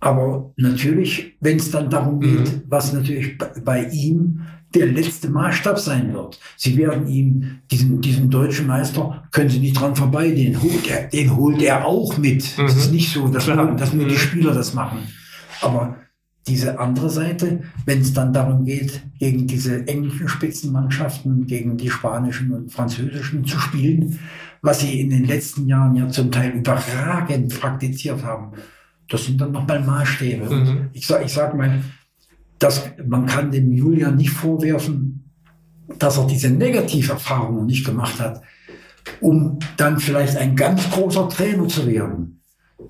S2: Aber natürlich, wenn es dann darum geht, mhm. was natürlich bei ihm der letzte Maßstab sein wird. Sie werden ihm, diesen, diesen deutschen Meister, können Sie nicht dran vorbei, den holt er, den holt er auch mit. Mhm. Es ist nicht so, dass, nur, dass nur die mhm. Spieler das machen. Aber diese andere Seite, wenn es dann darum geht, gegen diese englischen Spitzenmannschaften, gegen die spanischen und französischen zu spielen, was sie in den letzten Jahren ja zum Teil überragend praktiziert haben, das sind dann nochmal Maßstäbe. Mhm. Ich sag, ich sag mal, dass man kann dem Julian nicht vorwerfen, dass er diese Negativerfahrungen nicht gemacht hat, um dann vielleicht ein ganz großer Trainer zu werden.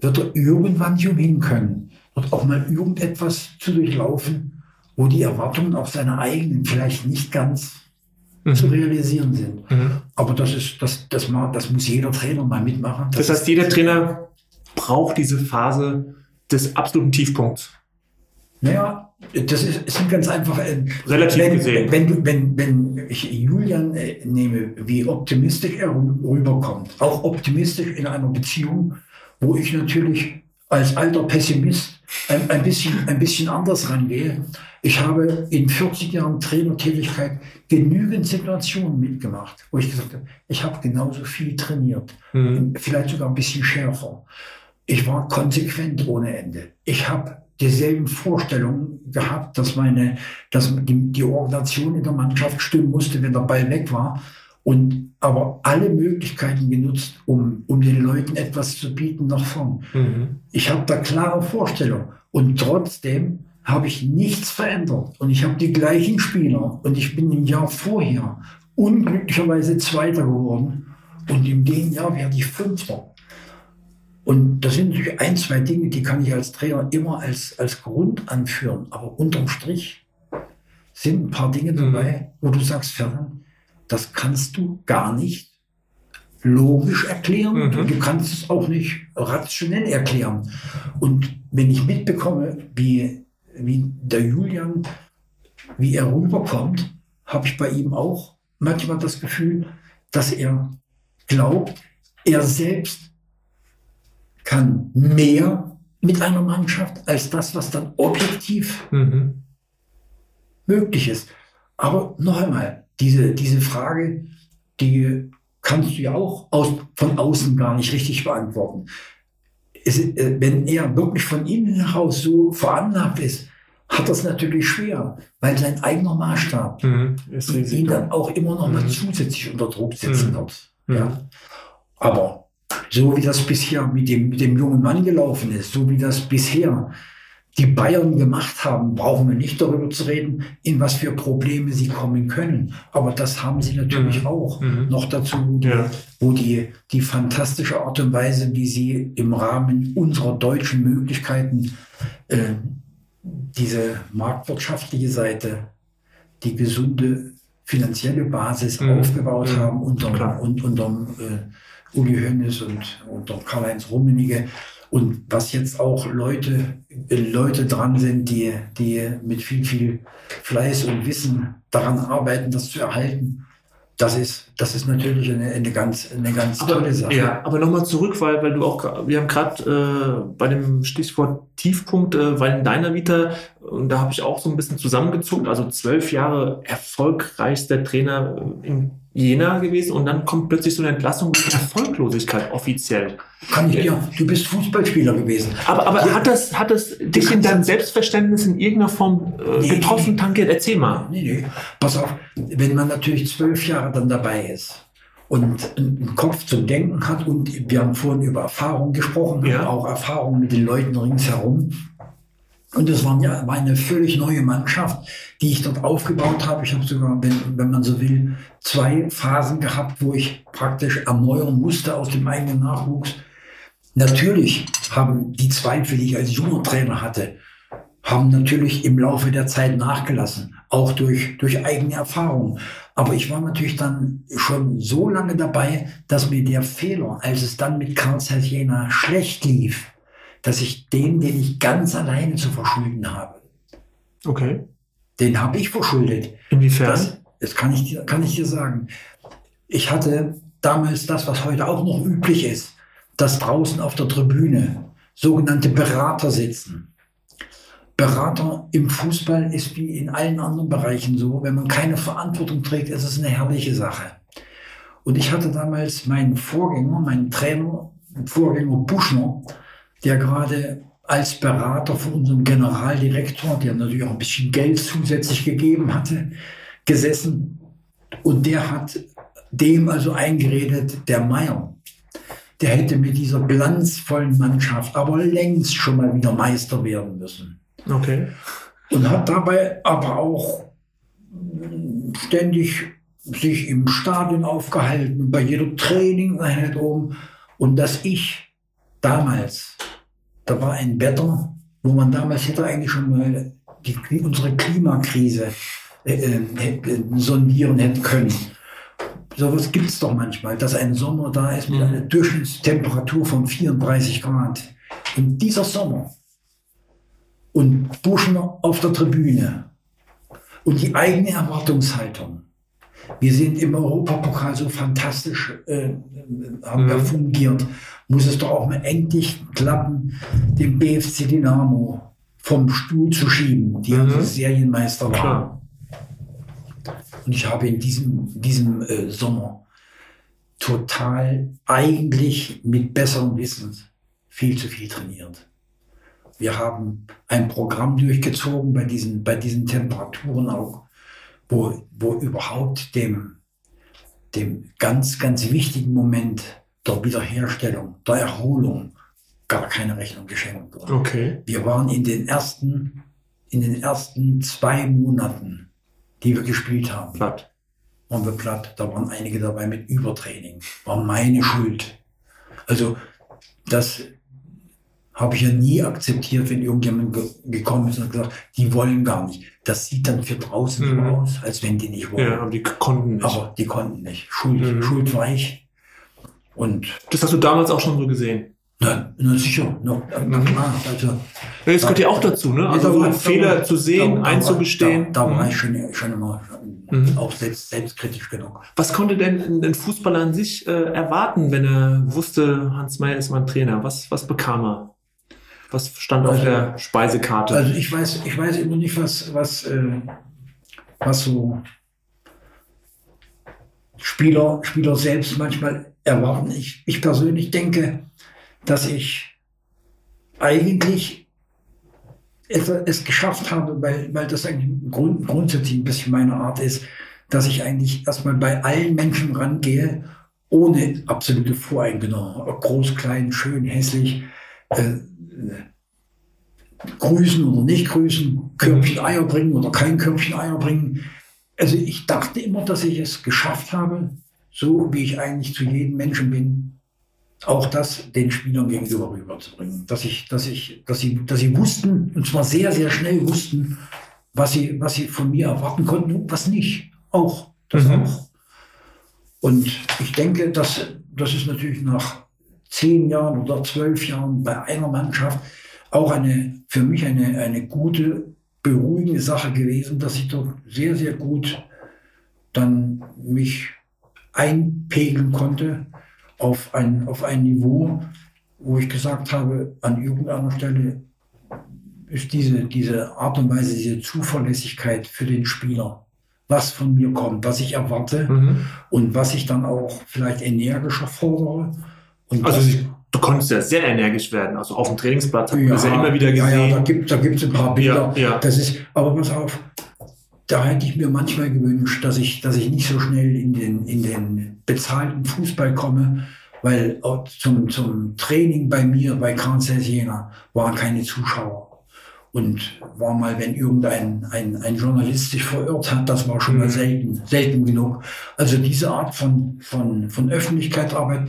S2: Wird er irgendwann hin können, wird auch mal irgendetwas zu durchlaufen, wo die Erwartungen auch seine eigenen vielleicht nicht ganz mhm. zu realisieren sind. Mhm. Aber das ist, das, das, das muss jeder Trainer mal mitmachen.
S1: Das, das heißt, jeder Trainer braucht diese Phase des absoluten Tiefpunkts.
S2: Naja, das ist, ist ganz einfach. Äh,
S1: Relativ
S2: wenn,
S1: gesehen.
S2: Wenn, wenn, wenn ich Julian äh, nehme, wie optimistisch er rüberkommt, auch optimistisch in einer Beziehung, wo ich natürlich als alter Pessimist ein, ein, bisschen, ein bisschen anders rangehe. Ich habe in 40 Jahren Trainertätigkeit genügend Situationen mitgemacht, wo ich gesagt habe, ich habe genauso viel trainiert, mhm. vielleicht sogar ein bisschen schärfer. Ich war konsequent ohne Ende. Ich habe dieselben Vorstellungen gehabt, dass meine, dass die, die Organisation in der Mannschaft stimmen musste, wenn der Ball weg war. Und aber alle Möglichkeiten genutzt, um, um den Leuten etwas zu bieten nach vorn. Mhm. Ich habe da klare Vorstellungen. Und trotzdem habe ich nichts verändert. Und ich habe die gleichen Spieler. Und ich bin im Jahr vorher unglücklicherweise Zweiter geworden. Und im dem Jahr werde ich Fünfter. Und das sind natürlich ein, zwei Dinge, die kann ich als Trainer immer als, als Grund anführen. Aber unterm Strich sind ein paar Dinge mhm. dabei, wo du sagst, Ferdinand, das kannst du gar nicht logisch erklären. Mhm. Du kannst es auch nicht rationell erklären. Und wenn ich mitbekomme, wie, wie der Julian, wie er rüberkommt, habe ich bei ihm auch manchmal das Gefühl, dass er glaubt, er selbst kann mehr mit einer Mannschaft als das, was dann objektiv mhm. möglich ist. Aber noch einmal, diese, diese Frage, die kannst du ja auch aus, von außen gar nicht richtig beantworten. Es, äh, wenn er wirklich von innen heraus so veranlagt ist, hat das natürlich schwer, weil sein eigener Maßstab mhm, ihn dann auch immer noch mal mhm. zusätzlich unter Druck setzen mhm. wird. Ja. Mhm. Aber so wie das bisher mit dem, mit dem jungen Mann gelaufen ist, so wie das bisher die Bayern gemacht haben, brauchen wir nicht darüber zu reden, in was für Probleme sie kommen können. Aber das haben sie natürlich mhm. auch. Mhm. Noch dazu, ja. wo die, die fantastische Art und Weise, wie sie im Rahmen unserer deutschen Möglichkeiten äh, diese marktwirtschaftliche Seite, die gesunde finanzielle Basis mhm. aufgebaut mhm. haben unter, und, unter äh, Uli Hoeneß und, und Karl-Heinz Rummenigge. Und was jetzt auch Leute, Leute dran sind, die, die mit viel, viel Fleiß und Wissen daran arbeiten, das zu erhalten, das ist, das ist natürlich eine, eine ganz, eine ganz
S1: aber,
S2: tolle Sache.
S1: Ja, aber nochmal zurück, weil, weil du auch, wir haben gerade äh, bei dem Stichwort Tiefpunkt, äh, weil in deiner Vita, und da habe ich auch so ein bisschen zusammengezuckt, also zwölf Jahre erfolgreichster Trainer im Jena gewesen und dann kommt plötzlich so eine Entlassung mit Erfolglosigkeit offiziell.
S2: Kann ich dir, du bist Fußballspieler gewesen.
S1: Aber, aber ja. hat das, hat das dich in deinem Selbstverständnis in irgendeiner Form äh, nee, getroffen, nee. Tanke? Erzähl mal.
S2: Nee, nee. Pass auf, wenn man natürlich zwölf Jahre dann dabei ist und einen Kopf zum Denken hat und wir haben vorhin über Erfahrungen gesprochen, ja. auch Erfahrungen mit den Leuten ringsherum, und das war, ja, war eine völlig neue Mannschaft, die ich dort aufgebaut habe. Ich habe sogar, wenn, wenn man so will, zwei Phasen gehabt, wo ich praktisch erneuern musste aus dem eigenen Nachwuchs. Natürlich haben die Zweifel, die ich als junger Trainer hatte, haben natürlich im Laufe der Zeit nachgelassen, auch durch, durch eigene Erfahrungen. Aber ich war natürlich dann schon so lange dabei, dass mir der Fehler, als es dann mit Karl Zeiss Jena schlecht lief, dass ich den, den ich ganz alleine zu verschulden habe.
S1: Okay.
S2: Den habe ich verschuldet.
S1: Inwiefern?
S2: Das, das kann, ich dir, kann ich dir sagen. Ich hatte damals das, was heute auch noch üblich ist, dass draußen auf der Tribüne sogenannte Berater sitzen. Berater im Fußball ist wie in allen anderen Bereichen so. Wenn man keine Verantwortung trägt, ist es eine herrliche Sache. Und ich hatte damals meinen Vorgänger, meinen Trainer, Vorgänger Buschner, der gerade als Berater von unserem Generaldirektor, der natürlich auch ein bisschen Geld zusätzlich gegeben hatte, gesessen. Und der hat dem also eingeredet, der Meier, der hätte mit dieser glanzvollen Mannschaft aber längst schon mal wieder Meister werden müssen.
S1: Okay.
S2: Und hat dabei aber auch ständig sich im Stadion aufgehalten, bei jeder Trainingeinheit oben. Und dass ich damals da war ein Wetter, wo man damals hätte eigentlich schon mal die, unsere Klimakrise äh, äh, sondieren hätten können. Sowas gibt es doch manchmal, dass ein Sommer da ist mit mhm. einer Durchschnittstemperatur von 34 Grad. Und dieser Sommer und Buschner auf der Tribüne und die eigene Erwartungshaltung. Wir sind im Europapokal so fantastisch, äh, haben mhm. wir fungiert muss es doch auch mal endlich klappen, den BFC Dynamo vom Stuhl zu schieben, die mhm. Serienmeister waren. Und ich habe in diesem, diesem äh, Sommer total eigentlich mit besserem Wissen viel zu viel trainiert. Wir haben ein Programm durchgezogen bei diesen, bei diesen Temperaturen auch, wo, wo überhaupt dem, dem ganz, ganz wichtigen Moment der Wiederherstellung, der Erholung gar keine Rechnung geschenkt wurde.
S1: Okay.
S2: Wir waren in den ersten, in den ersten zwei Monaten, die wir gespielt haben,
S1: platt.
S2: Waren wir platt. Da waren einige dabei mit Übertraining. War meine Schuld. Also, das habe ich ja nie akzeptiert, wenn irgendjemand ge gekommen ist und gesagt, die wollen gar nicht. Das sieht dann für draußen mhm. so aus, als wenn die nicht wollen.
S1: Ja, aber die konnten nicht.
S2: Aber die konnten nicht. Schuld, mhm. Schuld war ich. Und
S1: das hast du damals auch schon so gesehen?
S2: Na, na sicher. Na, na,
S1: also, ja, das gehört ja auch dazu, ne? Also so Fehler zu sehen, da, einzugestehen.
S2: Da, da, war mhm. ich schon, schon immer mhm. auch selbst, selbstkritisch genug.
S1: Was konnte denn ein Fußballer an sich äh, erwarten, wenn er wusste, Hans Meyer ist mein Trainer? Was, was bekam er? Was stand also, auf der Speisekarte?
S2: Also ich weiß, ich weiß immer nicht, was, was, äh, was so Spieler, Spieler selbst manchmal erwarten. Ich, ich persönlich denke, dass ich eigentlich es geschafft habe, weil, weil das eigentlich grund, grundsätzlich ein bisschen meine Art ist, dass ich eigentlich erstmal bei allen Menschen rangehe, ohne absolute Voreingenommen. Groß, klein, schön, hässlich, äh, grüßen oder nicht grüßen, Körbchen Eier bringen oder kein Körbchen Eier bringen. Also ich dachte immer, dass ich es geschafft habe, so wie ich eigentlich zu jedem Menschen bin, auch das den Spielern gegenüber rüberzubringen. Dass ich, dass ich, dass sie, dass sie wussten, und zwar sehr, sehr schnell wussten, was sie, was sie von mir erwarten konnten und was nicht. Auch. Das mhm. auch. Und ich denke, dass, das ist natürlich nach zehn Jahren oder zwölf Jahren bei einer Mannschaft auch eine, für mich eine, eine gute, beruhigende Sache gewesen, dass ich dort sehr, sehr gut dann mich einpegeln konnte auf ein, auf ein Niveau, wo ich gesagt habe, an irgendeiner Stelle ist diese, diese Art und Weise, diese Zuverlässigkeit für den Spieler was von mir kommt, was ich erwarte mhm. und was ich dann auch vielleicht energischer fordere.
S1: Und also du konntest ja sehr energisch werden. Also auf dem Trainingsplatz haben wir das ja immer wieder gesehen. Ja,
S2: ja da gibt es da ein paar Bilder. Ja, ja. Das ist, aber pass auf, da hätte ich mir manchmal gewünscht, dass ich, dass ich nicht so schnell in den, in den bezahlten Fußball komme, weil zum, zum Training bei mir, bei Kansas Jena, waren keine Zuschauer. Und war mal, wenn irgendein ein, ein Journalist sich verirrt hat, das war schon mal mhm. selten, selten genug. Also diese Art von, von, von Öffentlichkeitsarbeit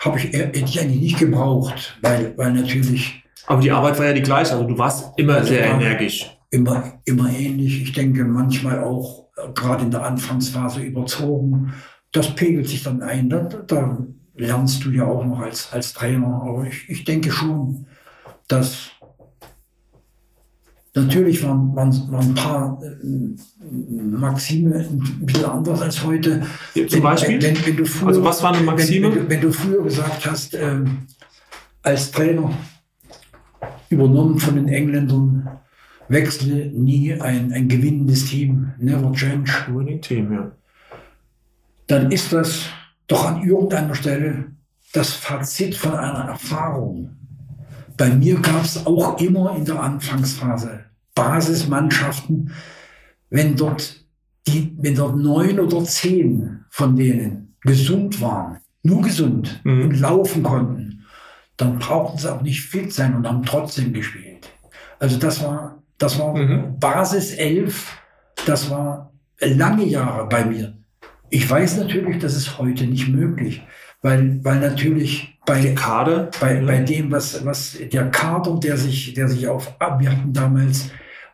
S2: habe ich, hätte ich eigentlich nicht gebraucht, weil, weil natürlich.
S1: Aber die Arbeit war ja die gleiche, also du warst immer sehr energisch.
S2: Immer, immer ähnlich. Ich denke manchmal auch äh, gerade in der Anfangsphase überzogen. Das pegelt sich dann ein. Da, da lernst du ja auch noch als, als Trainer. Aber ich, ich denke schon, dass Natürlich waren, waren, waren ein paar äh, Maxime ein bisschen anders als heute.
S1: Zum wenn, Beispiel? Wenn, wenn, früher, also was war eine Maxime?
S2: Wenn, wenn du früher gesagt hast, äh, als Trainer übernommen von den Engländern, wechsle nie ein, ein gewinnendes Team, never change.
S1: Winning Team, ja.
S2: Dann ist das doch an irgendeiner Stelle das Fazit von einer Erfahrung. Bei mir gab es auch immer in der Anfangsphase Basismannschaften, wenn dort, die, wenn dort neun oder zehn von denen gesund waren, nur gesund mhm. und laufen konnten, dann brauchten sie auch nicht fit sein und haben trotzdem gespielt. Also das war, das war mhm. Basis 11, das war lange Jahre bei mir. Ich weiß natürlich, das ist heute nicht möglich, weil, weil natürlich bei, Kader, bei, bei dem, was, was der Kader, der sich, der sich auf, wir hatten damals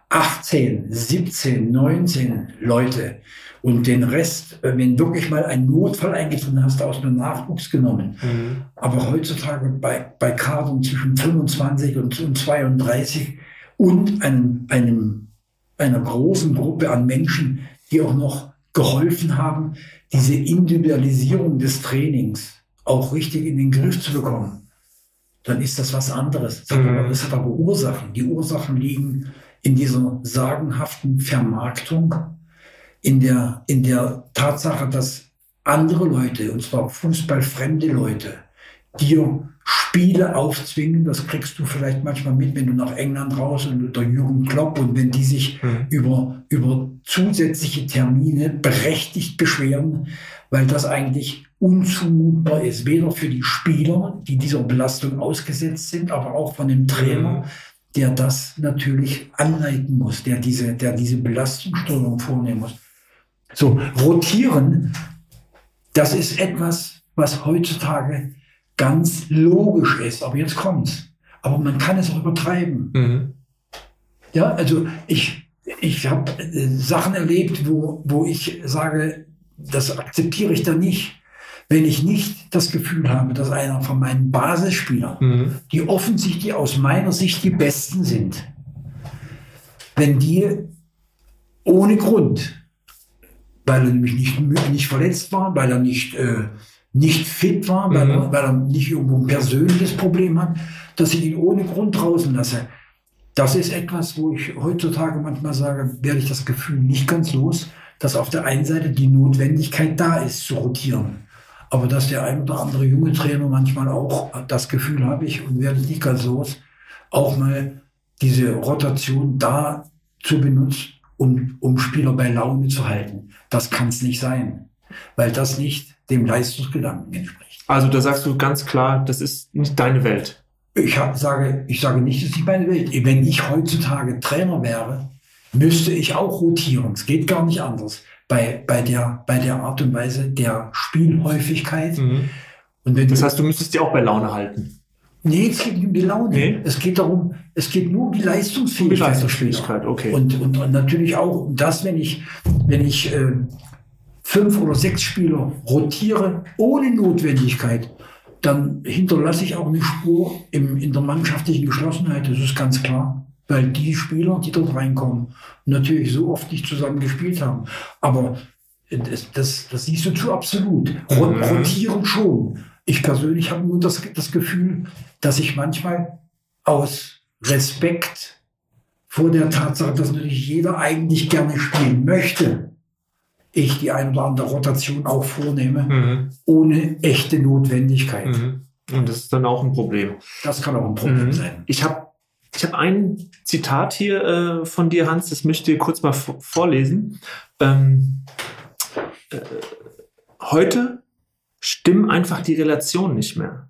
S2: 18, 17, 19 Leute und den Rest, äh, wenn wirklich mal ein Notfall eingetreten hast, aus dem Nachwuchs genommen. Mhm. Aber heutzutage bei, bei Kadern zwischen 25 und, und 32 und einem, einem, einer großen Gruppe an Menschen, die auch noch geholfen haben, diese Individualisierung des Trainings auch richtig in den Griff zu bekommen, dann ist das was anderes. Das, mhm. hat, aber, das hat aber Ursachen. Die Ursachen liegen in dieser sagenhaften Vermarktung, in der, in der Tatsache, dass andere Leute, und zwar fußballfremde Leute, dir Spiele aufzwingen, das kriegst du vielleicht manchmal mit, wenn du nach England raus und der Jürgen Klopp und wenn die sich mhm. über, über zusätzliche Termine berechtigt beschweren, weil das eigentlich unzumutbar ist, weder für die Spieler, die dieser Belastung ausgesetzt sind, aber auch von dem Trainer, mhm der das natürlich anleiten muss, der diese, der diese Belastungssteuerung vornehmen muss. So, rotieren, das ist etwas, was heutzutage ganz logisch ist. Aber jetzt kommt's. Aber man kann es auch übertreiben. Mhm. Ja, also ich, ich habe äh, Sachen erlebt, wo, wo ich sage, das akzeptiere ich da nicht wenn ich nicht das Gefühl habe, dass einer von meinen Basisspielern, mhm. die offensichtlich aus meiner Sicht die Besten sind, wenn die ohne Grund, weil er nämlich nicht, nicht verletzt war, weil er nicht, äh, nicht fit war, mhm. weil, er, weil er nicht irgendwo ein persönliches Problem hat, dass ich ihn ohne Grund draußen lasse. Das ist etwas, wo ich heutzutage manchmal sage, werde ich das Gefühl nicht ganz los, dass auf der einen Seite die Notwendigkeit da ist, zu rotieren. Aber dass der ein oder andere junge Trainer manchmal auch, das Gefühl habe ich und werde nicht ganz los, auch mal diese Rotation da zu benutzen, um, um Spieler bei Laune zu halten. Das kann es nicht sein, weil das nicht dem Leistungsgedanken entspricht.
S1: Also da sagst du ganz klar, das ist nicht deine Welt.
S2: Ich hab, sage, ich sage nicht, das ist nicht meine Welt. Wenn ich heutzutage Trainer wäre, müsste ich auch rotieren. Es geht gar nicht anders bei, bei, der, bei der Art und Weise der Spielhäufigkeit. Mhm.
S1: Und wenn das heißt, du müsstest die auch bei Laune halten.
S2: Nee, es geht nicht um die Laune. Nee. Es geht darum, es geht nur um die Leistungsfähigkeit. Die
S1: Leistungsfähigkeit, okay.
S2: Und, und, und natürlich auch um das, wenn ich, wenn ich äh, fünf oder sechs Spieler rotiere ohne Notwendigkeit, dann hinterlasse ich auch eine Spur im, in der mannschaftlichen Geschlossenheit. Das ist ganz klar weil die Spieler, die dort reinkommen, natürlich so oft nicht zusammen gespielt haben. Aber das, das, das siehst du zu absolut. Mhm. Rotieren schon. Ich persönlich habe nur das, das Gefühl, dass ich manchmal aus Respekt vor der Tatsache, dass natürlich jeder eigentlich gerne spielen möchte, ich die ein oder andere Rotation auch vornehme, mhm. ohne echte Notwendigkeit. Mhm.
S1: Und das ist dann auch ein Problem.
S2: Das kann auch ein Problem mhm. sein.
S1: Ich habe ich hab ein Zitat hier äh, von dir, Hans, das möchte ich kurz mal vorlesen. Ähm, äh, heute stimmen einfach die Relationen nicht mehr.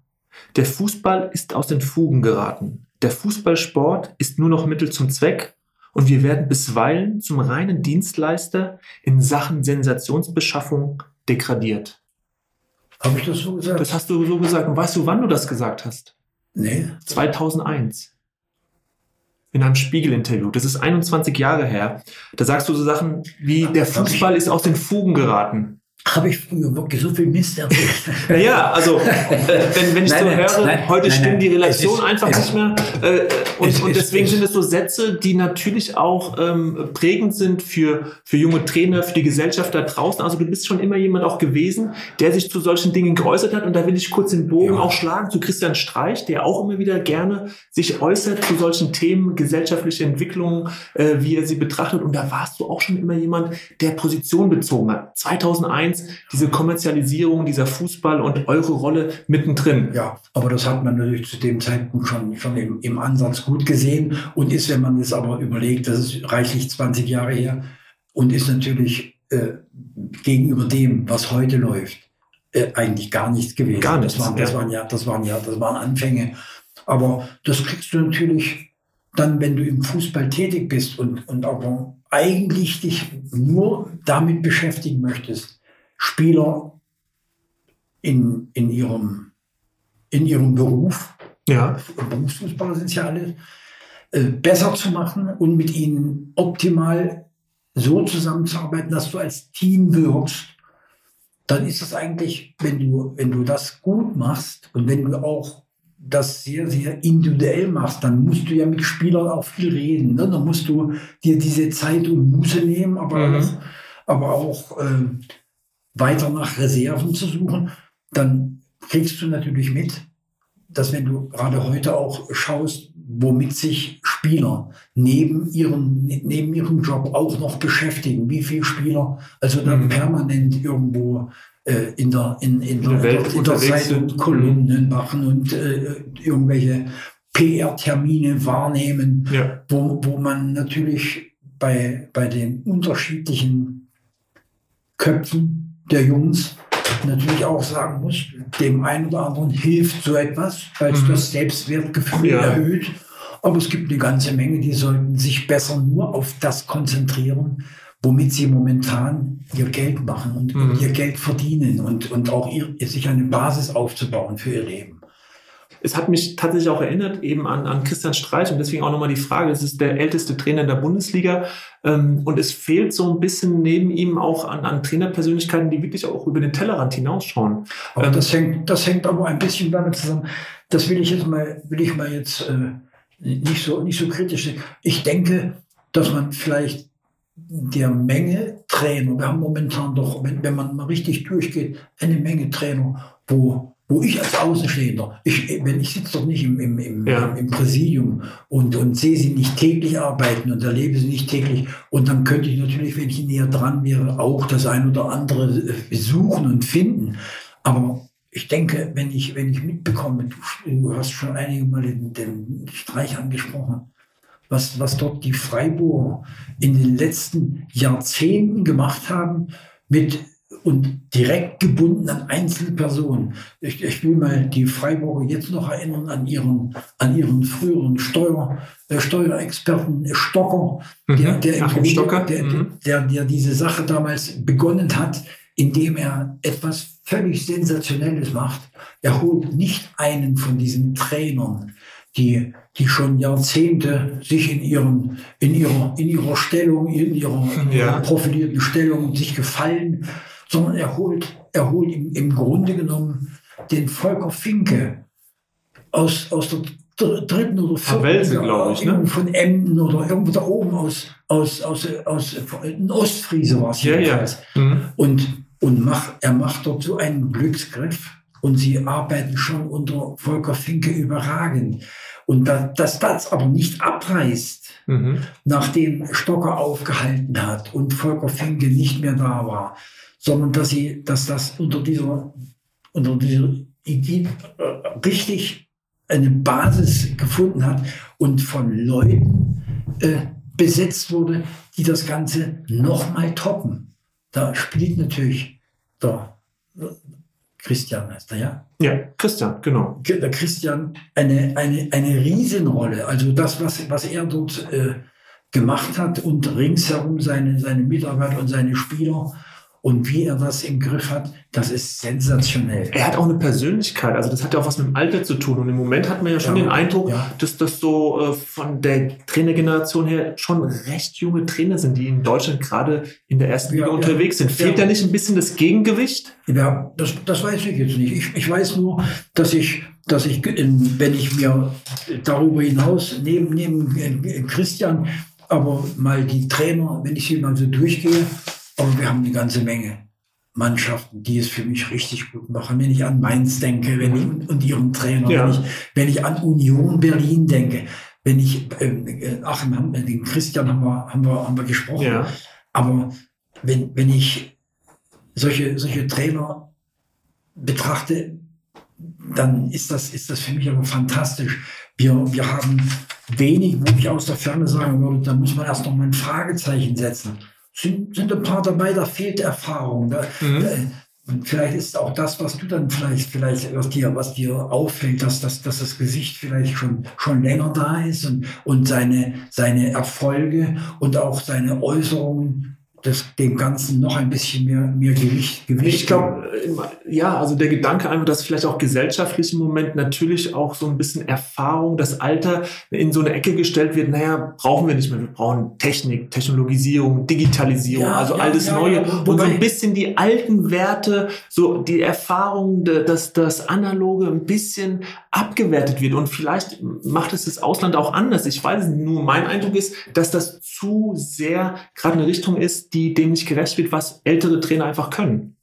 S1: Der Fußball ist aus den Fugen geraten. Der Fußballsport ist nur noch Mittel zum Zweck und wir werden bisweilen zum reinen Dienstleister in Sachen Sensationsbeschaffung degradiert.
S2: Habe ich das so gesagt?
S1: Das hast du so gesagt. Und weißt du, wann du das gesagt hast?
S2: Nee.
S1: 2001. In einem Spiegel-Interview. Das ist 21 Jahre her. Da sagst du so Sachen wie, der Fußball ist aus den Fugen geraten
S2: habe ich früher wirklich so viel Mist erzählt. <laughs>
S1: naja, also wenn, wenn ich nein, so höre, nein, heute nein, stimmen die Relationen einfach nicht mehr. Äh, und, und deswegen sind es so Sätze, die natürlich auch ähm, prägend sind für, für junge Trainer, für die Gesellschaft da draußen. Also du bist schon immer jemand auch gewesen, der sich zu solchen Dingen geäußert hat. Und da will ich kurz den Bogen ja. auch schlagen zu Christian Streich, der auch immer wieder gerne sich äußert zu solchen Themen, gesellschaftliche Entwicklungen, äh, wie er sie betrachtet. Und da warst du auch schon immer jemand, der Position bezogen hat. 2001 diese Kommerzialisierung, dieser Fußball und eure Rolle mittendrin.
S2: Ja, aber das hat man natürlich zu dem Zeitpunkt schon, schon im, im Ansatz gut gesehen und ist, wenn man es aber überlegt, das ist reichlich 20 Jahre her und ist natürlich äh, gegenüber dem, was heute läuft, äh, eigentlich gar nichts gewesen.
S1: Gar nichts.
S2: Das waren, das waren ja, das waren ja, das waren Anfänge. Aber das kriegst du natürlich dann, wenn du im Fußball tätig bist und, und aber eigentlich dich nur damit beschäftigen möchtest, Spieler in, in, ihrem, in ihrem Beruf,
S1: ja.
S2: Berufsfußballer sind ja alle, äh, besser zu machen und mit ihnen optimal so zusammenzuarbeiten, dass du als Team wirkst, dann ist das eigentlich, wenn du, wenn du das gut machst und wenn du auch das sehr, sehr individuell machst, dann musst du ja mit Spielern auch viel reden. Ne? Dann musst du dir diese Zeit und Muße nehmen, aber, mhm. aber auch äh, weiter nach Reserven zu suchen, dann kriegst du natürlich mit, dass wenn du gerade heute auch schaust, womit sich Spieler neben ihrem, neben ihrem Job auch noch beschäftigen, wie viele Spieler also dann mhm. permanent irgendwo äh, in der, in, in, in der, Welt in der Zeitung Kolumnen machen und äh, irgendwelche PR-Termine wahrnehmen, ja. wo, wo man natürlich bei, bei den unterschiedlichen Köpfen der Jungs natürlich auch sagen muss, dem einen oder anderen hilft so etwas, weil es mhm. das Selbstwertgefühl ja. erhöht. Aber es gibt eine ganze Menge, die sollten sich besser nur auf das konzentrieren, womit sie momentan ihr Geld machen und, mhm. ihr Geld verdienen und, und auch ihr, sich eine Basis aufzubauen für ihr Leben
S1: es hat mich tatsächlich auch erinnert eben an, an Christian Streich und deswegen auch nochmal die Frage, es ist der älteste Trainer in der Bundesliga ähm, und es fehlt so ein bisschen neben ihm auch an, an Trainerpersönlichkeiten, die wirklich auch über den Tellerrand hinausschauen.
S2: Ähm, das, hängt, das hängt aber ein bisschen damit zusammen, das will ich jetzt mal, will ich mal jetzt äh, nicht, so, nicht so kritisch sehen. Ich denke, dass man vielleicht der Menge Trainer, wir haben momentan doch, wenn, wenn man mal richtig durchgeht, eine Menge Trainer, wo wo ich als Außenstehender, ich, wenn ich sitze doch nicht im, im, im, ja. im Präsidium und, und sehe sie nicht täglich arbeiten und erlebe sie nicht täglich. Und dann könnte ich natürlich, wenn ich näher dran wäre, auch das ein oder andere suchen und finden. Aber ich denke, wenn ich, wenn ich mitbekomme, du, du hast schon einige Mal den, den Streich angesprochen, was, was dort die Freiburger in den letzten Jahrzehnten gemacht haben mit und direkt gebunden an Einzelpersonen. Ich, ich will mal die Freiburger jetzt noch erinnern an ihren, an ihren früheren Steuer, äh, Steuerexperten Stocker,
S1: mhm. der, der, Ach,
S2: Stocker. Der, mhm. der, der diese Sache damals begonnen hat, indem er etwas völlig Sensationelles macht. Er holt nicht einen von diesen Trainern, die, die schon Jahrzehnte sich in ihren, in ihrer, in ihrer Stellung, in ihrer, ja. profilierten Stellung sich gefallen sondern er holt, er holt im, im Grunde genommen den Volker Finke aus, aus der dritten oder vierten
S1: Welse, glaube ich, ne?
S2: von Emden oder irgendwo da oben aus, aus, aus, aus, aus Ostfriese war es
S1: ja, ja.
S2: Mhm. Und, und mach, er macht dort so einen Glücksgriff und sie arbeiten schon unter Volker Finke überragend. Und da, dass das aber nicht abreißt, mhm. nachdem Stocker aufgehalten hat und Volker Finke nicht mehr da war, sondern dass sie, dass das unter dieser, unter dieser Idee äh, richtig eine Basis gefunden hat und von Leuten äh, besetzt wurde, die das Ganze nochmal toppen. Da spielt natürlich der Christian heißt er, ja?
S1: Ja, Christian, genau.
S2: Der Christian eine, eine, eine Riesenrolle. Also das, was, was er dort äh, gemacht hat und ringsherum seine, seine Mitarbeiter und seine Spieler und wie er das im Griff hat, das ist sensationell.
S1: Er hat auch eine Persönlichkeit, also das hat ja auch was mit dem Alter zu tun. Und im Moment hat man ja schon ja, den Eindruck, ja. dass das so äh, von der Trainergeneration her schon recht junge Trainer sind, die in Deutschland gerade in der ersten Liga ja, unterwegs sind. Fehlt da nicht ein bisschen das Gegengewicht?
S2: Ja, das, das weiß ich jetzt nicht. Ich, ich weiß nur, dass ich, dass ich, wenn ich mir darüber hinaus neben, neben äh, Christian aber mal die Trainer, wenn ich sie mal so durchgehe, aber wir haben eine ganze Menge Mannschaften, die es für mich richtig gut machen. Wenn ich an Mainz denke, wenn ich, und ihren Trainer, ja. wenn, ich, wenn ich an Union Berlin denke, wenn ich, äh, ach, den Christian haben wir, haben wir, haben wir gesprochen. Ja. Aber wenn, wenn ich solche, solche Trainer betrachte, dann ist das, ist das für mich aber fantastisch. Wir, wir haben wenig, wo ich aus der Ferne sagen würde, da muss man erst noch mal ein Fragezeichen setzen sind, sind ein paar dabei, da fehlt Erfahrung. Da, mhm. Und vielleicht ist auch das, was du dann vielleicht, vielleicht, was dir, was dir auffällt, dass, dass, dass das Gesicht vielleicht schon, schon länger da ist und, und seine, seine Erfolge und auch seine Äußerungen das dem Ganzen noch ein bisschen mehr, mehr Gewicht, Gewicht.
S1: Ich glaube, ja, also der Gedanke einfach, dass vielleicht auch gesellschaftlich im Moment natürlich auch so ein bisschen Erfahrung, das Alter in so eine Ecke gestellt wird, naja, brauchen wir nicht mehr. Wir brauchen Technik, Technologisierung, Digitalisierung, ja, also ja, alles ja, Neue. und so ein bisschen die alten Werte, so die Erfahrung, dass das Analoge ein bisschen abgewertet wird. Und vielleicht macht es das Ausland auch anders. Ich weiß nicht, nur mein Eindruck ist, dass das zu sehr gerade eine Richtung ist, die dem nicht gerecht wird, was ältere Trainer einfach können.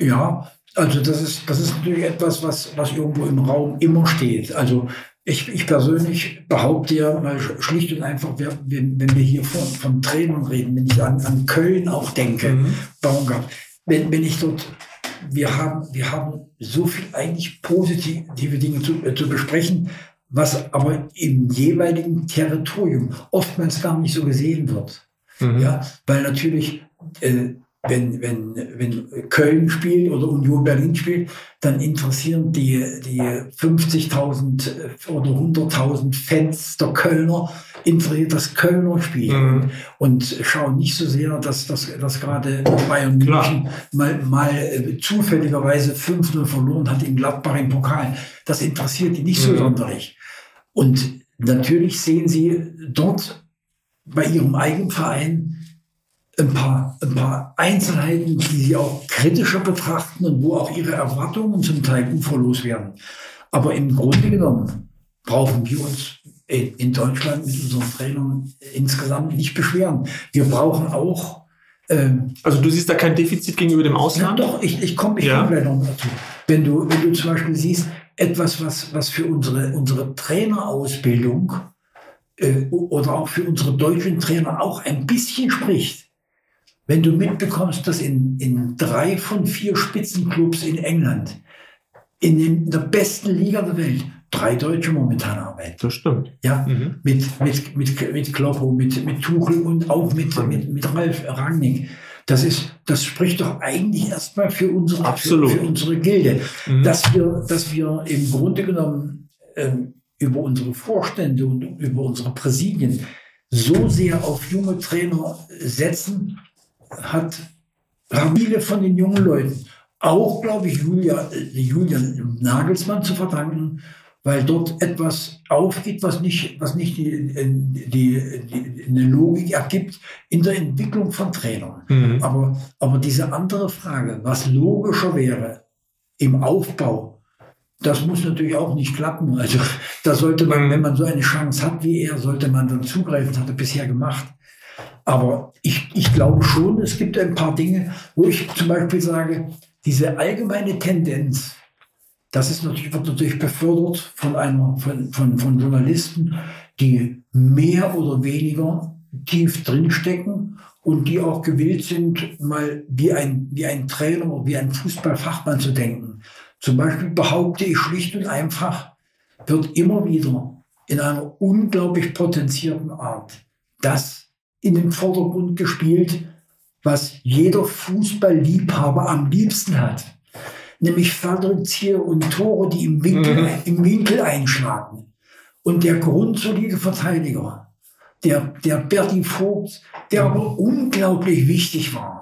S2: Ja, also das ist, das ist natürlich etwas, was, was irgendwo im Raum immer steht. Also ich, ich persönlich behaupte ja mal schlicht und einfach, wenn, wenn wir hier von, von Trainern reden, wenn ich an, an Köln auch denke, mhm. Baumgart, wenn, wenn ich dort, wir haben, wir haben so viel eigentlich positive Dinge zu, äh, zu besprechen, was aber im jeweiligen Territorium oftmals gar nicht so gesehen wird. Mhm. Ja, weil natürlich, äh, wenn, wenn, wenn Köln spielt oder Union Berlin spielt, dann interessieren die, die 50.000 äh, oder 100.000 Fans der Kölner interessiert das Kölner Spiel mhm. und schauen nicht so sehr, dass, dass, dass gerade Bayern München mal, mal äh, zufälligerweise 5-0 verloren hat in Gladbach im Pokal. Das interessiert die nicht so mhm. sonderlich. Und natürlich sehen sie dort bei ihrem eigenen Verein ein paar, ein paar Einzelheiten, die sie auch kritischer betrachten und wo auch ihre Erwartungen zum Teil uferlos werden. Aber im Grunde genommen brauchen wir uns in Deutschland mit unseren Trainern insgesamt nicht beschweren. Wir brauchen auch.
S1: Ähm, also du siehst da kein Defizit gegenüber dem Ausland?
S2: Ja, doch, ich, ich komme ich ja. komm gleich noch dazu. Wenn du, wenn du zum Beispiel siehst, etwas, was, was für unsere, unsere Trainerausbildung äh, oder auch für unsere deutschen Trainer auch ein bisschen spricht. Wenn du mitbekommst, dass in, in drei von vier Spitzenclubs in England, in, den, in der besten Liga der Welt, drei Deutsche momentan arbeiten.
S1: Das stimmt.
S2: Ja, mhm. mit, mit, mit, mit Kloppo, mit, mit Tuchel und auch mit, mit, mit Ralf Rangnick. Das ist, das spricht doch eigentlich erstmal für unsere, für, für, unsere Gilde, mhm. dass wir, dass wir im Grunde genommen ähm, über unsere Vorstände und über unsere Präsidien so sehr auf junge Trainer setzen, hat viele von den jungen Leuten, auch glaube ich Julia, Julian Nagelsmann zu verdanken, weil dort etwas aufgeht, was nicht, was nicht die, die, die, eine Logik ergibt in der Entwicklung von Trainern. Mhm. Aber, aber diese andere Frage, was logischer wäre im Aufbau das muss natürlich auch nicht klappen. Also da sollte man, wenn man so eine Chance hat wie er, sollte man dann zugreifen. Das hat er bisher gemacht. Aber ich, ich glaube schon, es gibt ein paar Dinge, wo ich zum Beispiel sage, diese allgemeine Tendenz, das ist natürlich, wird natürlich befördert von einer, von, von, von Journalisten, die mehr oder weniger tief drinstecken und die auch gewillt sind, mal wie ein, wie ein Trainer, wie ein Fußballfachmann zu denken. Zum Beispiel behaupte ich schlicht und einfach, wird immer wieder in einer unglaublich potenzierten Art das in den Vordergrund gespielt, was jeder Fußballliebhaber am liebsten hat. Nämlich Fallrückzieher und Tore, die im Winkel, mhm. im Winkel einschlagen. Und der grundsolide Verteidiger, der, der Berti Vogt, der aber unglaublich wichtig war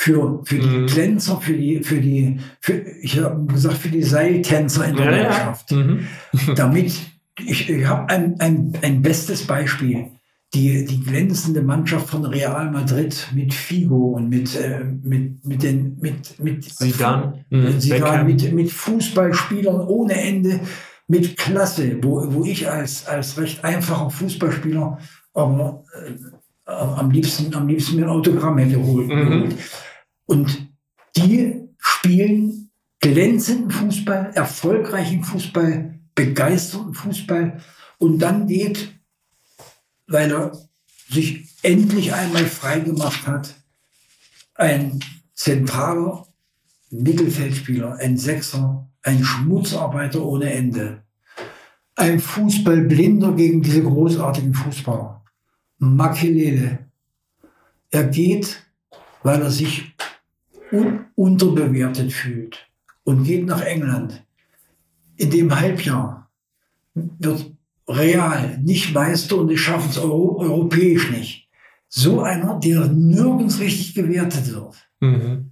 S2: für, für die mhm. Glänzer, für die, für die, für, ich habe gesagt, für die Seiltänzer in der ja, Mannschaft. Ja. Mhm. <laughs> Damit, ich, ich habe ein, ein, ein bestes Beispiel. Die, die glänzende Mannschaft von Real Madrid mit Figo und mit, äh, mit, mit den, mit, mit
S1: Zidane,
S2: mhm. Zidane mit, mit Fußballspielern ohne Ende, mit Klasse, wo, wo ich als, als recht einfacher Fußballspieler aber äh, am liebsten, am liebsten mir ein Autogramm hätte holen. Mhm. Und die spielen glänzenden Fußball, erfolgreichen Fußball, begeisterten Fußball. Und dann geht, weil er sich endlich einmal frei gemacht hat, ein zentraler Mittelfeldspieler, ein Sechser, ein Schmutzarbeiter ohne Ende. Ein Fußballblinder gegen diese großartigen Fußballer. Makelele. Er geht, weil er sich un unterbewertet fühlt und geht nach England. In dem Halbjahr wird Real nicht Meister und die schaffen es Euro europäisch nicht. So einer, der nirgends richtig gewertet wird. Mhm.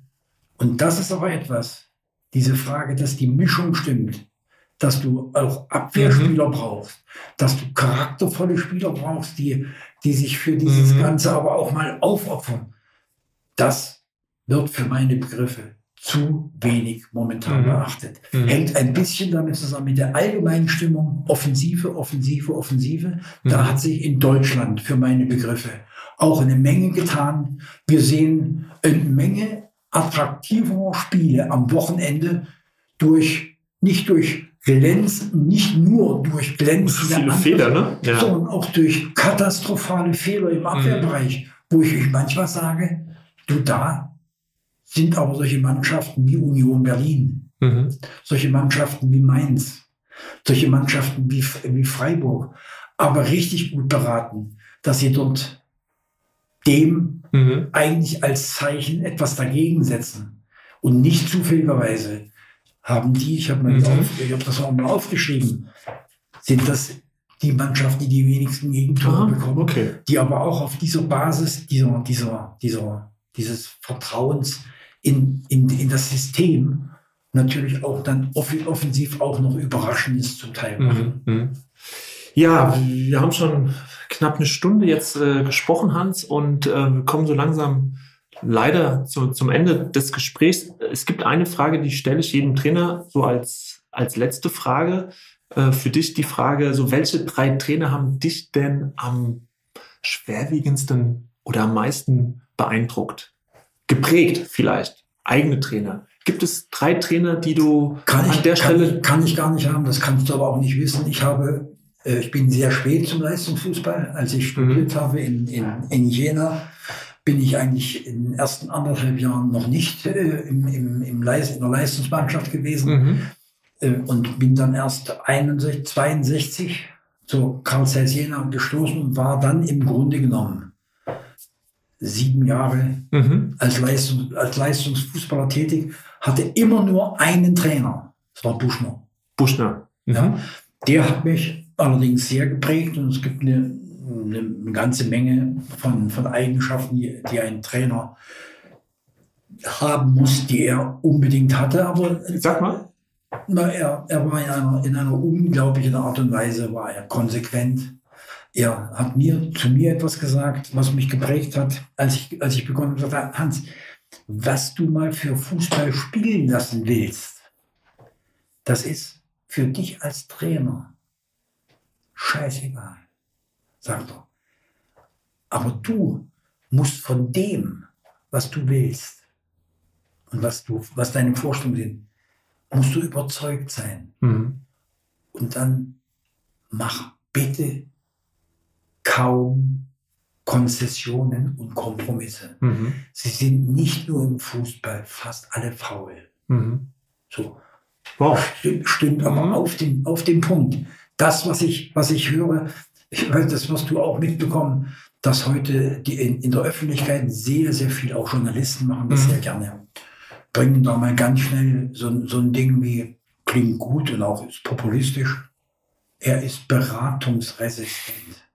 S2: Und das ist aber etwas, diese Frage, dass die Mischung stimmt dass du auch Abwehrspieler mhm. brauchst, dass du charaktervolle Spieler brauchst, die, die sich für dieses mhm. Ganze aber auch mal aufopfern. Das wird für meine Begriffe zu wenig momentan mhm. beachtet. Mhm. Hängt ein bisschen damit zusammen mit der allgemeinen Stimmung, Offensive, Offensive, Offensive. Da mhm. hat sich in Deutschland für meine Begriffe auch eine Menge getan. Wir sehen eine Menge attraktiver Spiele am Wochenende durch, nicht durch glänzen, nicht nur durch glänzende
S1: Viele Fehler, ne?
S2: ja. sondern auch durch katastrophale Fehler im Abwehrbereich, mhm. wo ich euch manchmal sage, du da sind aber solche Mannschaften wie Union Berlin, mhm. solche Mannschaften wie Mainz, solche Mannschaften wie, wie Freiburg, aber richtig gut beraten, dass sie dort dem mhm. eigentlich als Zeichen etwas dagegen setzen und nicht zufälligerweise haben die, ich habe mhm. hab das auch mal aufgeschrieben, sind das die Mannschaften, die die wenigsten Gegentore ah, bekommen, okay. die aber auch auf dieser Basis, dieser, dieser, dieser, dieses Vertrauens in, in, in das System natürlich auch dann offensiv auch noch Überraschendes zum Teil machen. Mhm. mhm.
S1: Ja, wir haben schon knapp eine Stunde jetzt äh, gesprochen, Hans, und äh, wir kommen so langsam leider zu, zum Ende des Gesprächs. Es gibt eine Frage, die stelle ich jedem Trainer so als, als letzte Frage. Äh, für dich die Frage, so welche drei Trainer haben dich denn am schwerwiegendsten oder am meisten beeindruckt? Geprägt vielleicht? Eigene Trainer? Gibt es drei Trainer, die du
S2: kann an ich, der kann, Stelle... Kann ich gar nicht haben, das kannst du aber auch nicht wissen. Ich habe, äh, ich bin sehr spät zum Leistungsfußball, als ich studiert mhm. habe in, in, in Jena bin ich eigentlich in den ersten anderthalb Jahren noch nicht äh, im, im, im Leist in der Leistungsmannschaft gewesen mhm. äh, und bin dann erst 61, 62 zu Karl Zeiss Jena gestoßen und war dann im Grunde genommen sieben Jahre mhm. als, Leistung, als Leistungsfußballer tätig, hatte immer nur einen Trainer. Das war Buschner.
S1: Buschner.
S2: Mhm. Ja, der hat mich allerdings sehr geprägt und es gibt eine eine, ganze Menge von, von Eigenschaften, die, die ein Trainer haben muss, die er unbedingt hatte. Aber
S1: sag mal.
S2: Na, er, er war in einer, in einer unglaublichen Art und Weise war er konsequent. Er hat mir zu mir etwas gesagt, was mich geprägt hat, als ich, als ich begonnen habe, Hans, was du mal für Fußball spielen lassen willst, das ist für dich als Trainer scheißegal sagt er. Aber du musst von dem, was du willst und was, du, was deine Vorstellungen sind, musst du überzeugt sein. Mhm. Und dann mach bitte kaum Konzessionen und Kompromisse. Mhm. Sie sind nicht nur im Fußball fast alle faul. Mhm. So. Wow. Stimmt, stimmt aber mhm. auf den, auf den Punkt. Das, was ich, was ich höre, ich weiß, das wirst du auch mitbekommen, dass heute die in, in der Öffentlichkeit sehr, sehr viel, auch Journalisten machen das mhm. sehr gerne, bringen da mal ganz schnell so, so ein Ding wie, klingt gut und auch ist populistisch, er ist beratungsresistent.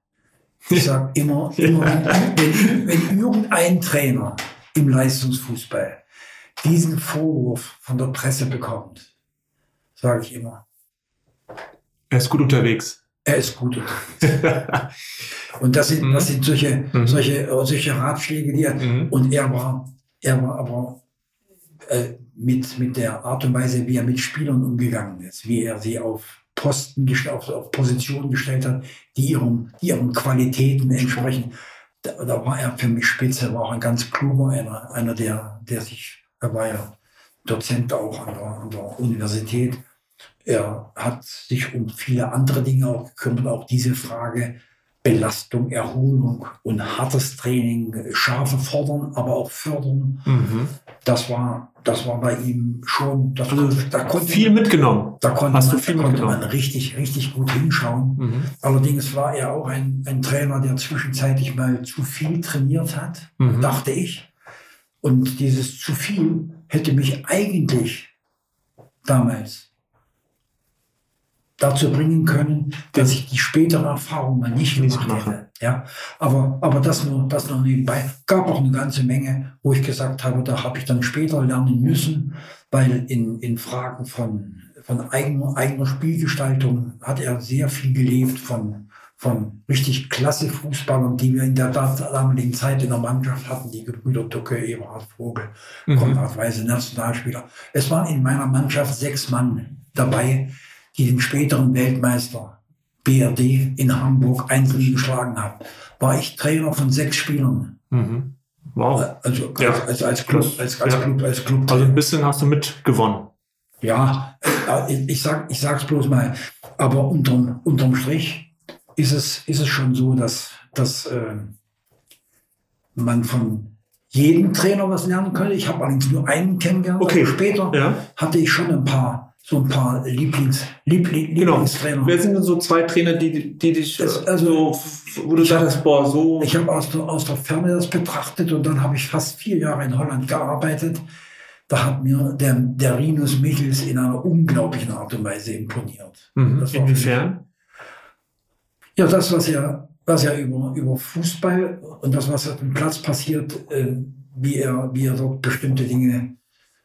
S2: Ich sage immer, immer wenn, wenn irgendein Trainer im Leistungsfußball diesen Vorwurf von der Presse bekommt, sage ich immer.
S1: Er ist gut unterwegs.
S2: Er ist gut unterwegs. und das sind, das sind solche, mhm. solche, solche Ratschläge, die er, mhm. und er war, er war aber äh, mit, mit der Art und Weise, wie er mit Spielern umgegangen ist, wie er sie auf Posten, auf, auf Positionen gestellt hat, die ihren, ihren Qualitäten entsprechen. Da, da war er für mich spitze, war auch ein ganz kluger, einer, einer der, der sich, er war ja Dozent auch an der, an der Universität. Er hat sich um viele andere Dinge auch gekümmert, auch diese Frage, Belastung, Erholung und hartes Training, scharfe fordern, aber auch fördern. Mhm. Das war, das war bei ihm schon, das
S1: also konnte, da konnte viel mitgenommen.
S2: Da konnte, Hast man, du viel da konnte man richtig, richtig gut hinschauen. Mhm. Allerdings war er auch ein, ein Trainer, der zwischenzeitlich mal zu viel trainiert hat, mhm. dachte ich. Und dieses zu viel hätte mich eigentlich damals dazu bringen können, dass ich die spätere Erfahrung mal nicht gemacht hätte. Ja, aber, aber das nur, das nur nebenbei. Gab auch eine ganze Menge, wo ich gesagt habe, da habe ich dann später lernen müssen, weil in, in Fragen von, von eigener, eigener Spielgestaltung hat er sehr viel gelebt von, von richtig klasse Fußballern, die wir in der damaligen Zeit in der Mannschaft hatten, die Gebrüder Ducke, Eberhard Vogel, mhm. Konrad Weise, Nationalspieler. Es waren in meiner Mannschaft sechs Mann dabei, die den späteren Weltmeister BRD in Hamburg einzeln geschlagen hat, war ich Trainer von sechs Spielern. Mhm.
S1: Wow.
S2: Also, ja. als, als, Club, als, als, ja. Club, als Club.
S1: Also ein bisschen hast du mitgewonnen.
S2: Ja, äh, ich sag, ich sag's bloß mal. Aber unterm, unterm Strich ist es, ist es schon so, dass, dass äh, man von jedem Trainer was lernen könnte. Ich habe allerdings nur einen kennengelernt.
S1: Okay.
S2: Später ja. hatte ich schon ein paar so ein paar Lieblings, Liebling,
S1: genau. Lieblingstrainer. Wer sind denn so zwei Trainer, die, die dich, das, also, wo du sagst, boah, so.
S2: Ich habe aus der, aus der Ferne das betrachtet und dann habe ich fast vier Jahre in Holland gearbeitet. Da hat mir der, der Rinus Michels in einer unglaublichen Art und Weise imponiert.
S1: Mhm. Inwiefern?
S2: Ja, das, was er, was er über, über Fußball und das, was auf dem Platz passiert, äh, wie er, wie er dort bestimmte Dinge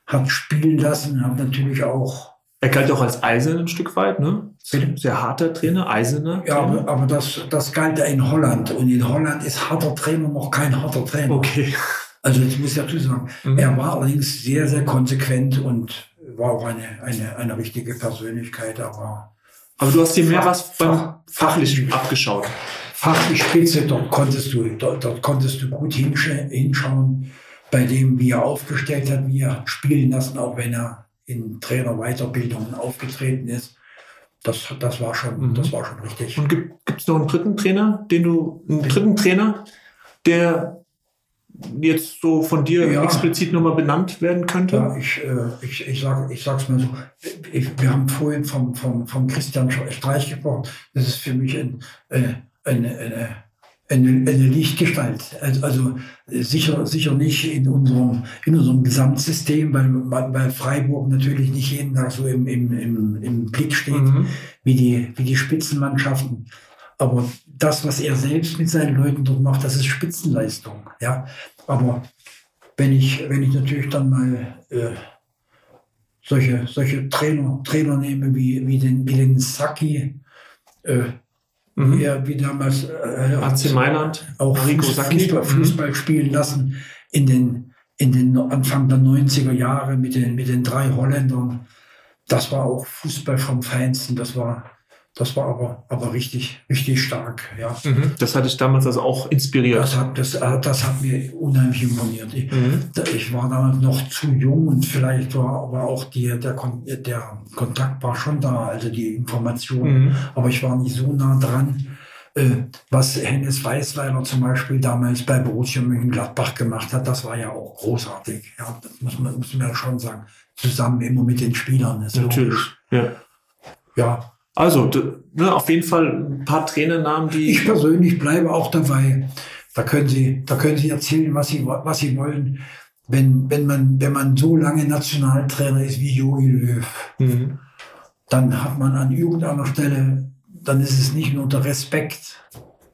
S2: hat spielen lassen, hat natürlich auch
S1: er galt auch als Eisen ein Stück weit, ne? Sehr harter Trainer, eiserner.
S2: Ja, aber, aber das, das galt ja in Holland. Und in Holland ist harter Trainer noch kein harter Trainer.
S1: Okay.
S2: Also das muss ich dazu sagen. Mhm. Er war allerdings sehr, sehr konsequent und war auch eine, eine, eine richtige Persönlichkeit. Aber,
S1: aber du hast dir mehr was beim Fachlichen abgeschaut.
S2: Fachlich spitze, dort konntest du, dort, dort konntest du gut hinschauen bei dem, wie er aufgestellt hat, wie er spielen lassen, auch wenn er in Trainerweiterbildungen aufgetreten ist. Das, das, war schon, mhm. das war schon richtig.
S1: Und gibt es noch einen dritten Trainer, den du, einen dritten Trainer, der jetzt so von dir ja. explizit nochmal benannt werden könnte?
S2: Ja, ich, äh, ich, ich, sag, ich sag's mal so. Ich, wir haben vorhin vom, vom, vom Christian Streich gesprochen. Das ist für mich ein, eine, eine, eine eine, eine Lichtgestalt. Also, also sicher, sicher nicht in unserem, in unserem Gesamtsystem, weil, weil Freiburg natürlich nicht jeden Tag so im, im, im, im Blick steht, mhm. wie, die, wie die Spitzenmannschaften. Aber das, was er selbst mit seinen Leuten dort macht, das ist Spitzenleistung. Ja, aber wenn ich, wenn ich natürlich dann mal äh, solche, solche Trainer, Trainer nehme wie, wie den, wie den Saki, äh, mhm. er wie damals
S1: äh, AC Mailand
S2: auch Fußball, Fußball, spielen lassen in den, in den Anfang der 90er Jahre mit den, mit den drei Holländern. Das war auch Fußball vom Feinsten. Das war, Das war aber, aber richtig, richtig stark, ja.
S1: Mhm. Das hatte ich damals also auch inspiriert.
S2: Das hat, das, äh, das hat mir unheimlich imponiert. Ich, mhm. ich war damals noch zu jung und vielleicht war aber auch die, der, der Kontakt war schon da, also die Information. Mhm. Aber ich war nicht so nah dran, äh, was Hennes Weißweiler zum Beispiel damals bei Borussia Mönchengladbach gemacht hat. Das war ja auch großartig. Ja, das muss man, muss man ja schon sagen. Zusammen immer mit den Spielern.
S1: Natürlich, ja. Ja, also, ne, auf jeden Fall ein paar Trainernamen, die.
S2: Ich persönlich bleibe auch dabei. Da können Sie, da können Sie erzählen, was Sie, was Sie wollen. Wenn, wenn man, wenn man so lange Nationaltrainer ist wie Jogi Löw, mhm. dann hat man an irgendeiner Stelle, dann ist es nicht nur der Respekt,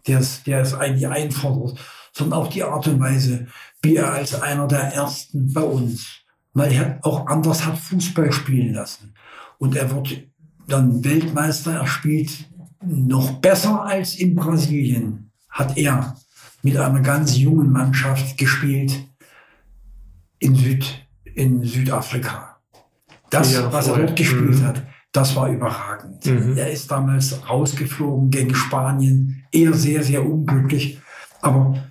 S2: der es, der es eigentlich einfordert, sondern auch die Art und Weise, wie er als einer der ersten bei uns weil er auch anders hat Fußball spielen lassen. Und er wird dann Weltmeister. Er spielt noch besser als in Brasilien. Hat er mit einer ganz jungen Mannschaft gespielt in, Süd, in Südafrika. Das, ja, was er dort gespielt mhm. hat, das war überragend. Mhm. Er ist damals rausgeflogen gegen Spanien, eher sehr, sehr unglücklich. Aber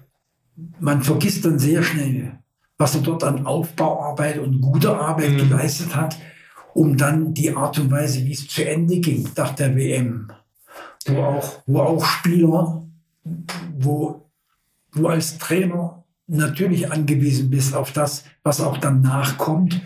S2: man vergisst dann sehr schnell, was er dort an Aufbauarbeit und guter Arbeit mhm. geleistet hat um dann die Art und Weise, wie es zu Ende ging nach der WM, wo auch, wo auch Spieler, wo du als Trainer natürlich angewiesen bist auf das, was auch danach kommt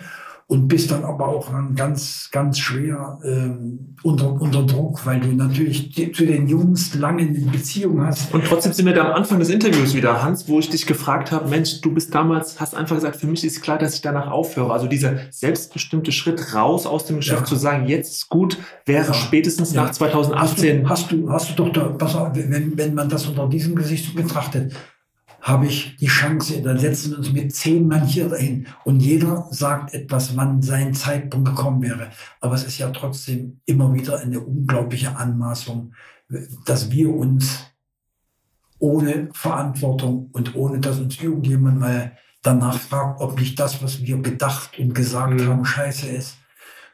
S2: und bist dann aber auch ganz, ganz schwer ähm, unter, unter Druck, weil du natürlich die, zu den Jungs lange eine Beziehung hast.
S1: Und trotzdem sind wir da am Anfang des Interviews wieder, Hans, wo ich dich gefragt habe, Mensch, du bist damals, hast einfach gesagt, für mich ist klar, dass ich danach aufhöre. Also dieser selbstbestimmte Schritt raus aus dem Geschäft ja. zu sagen, jetzt ist gut, wäre ja. spätestens ja. nach 2018.
S2: Hast du, hast du, hast du doch da, pass auf, wenn, wenn man das unter diesem Gesicht betrachtet, habe ich die Chance, dann setzen wir uns mit zehn Mann hier dahin und jeder sagt etwas, wann sein Zeitpunkt gekommen wäre. Aber es ist ja trotzdem immer wieder eine unglaubliche Anmaßung, dass wir uns ohne Verantwortung und ohne dass uns irgendjemand mal danach fragt, ob nicht das, was wir gedacht und gesagt mhm. haben, scheiße ist,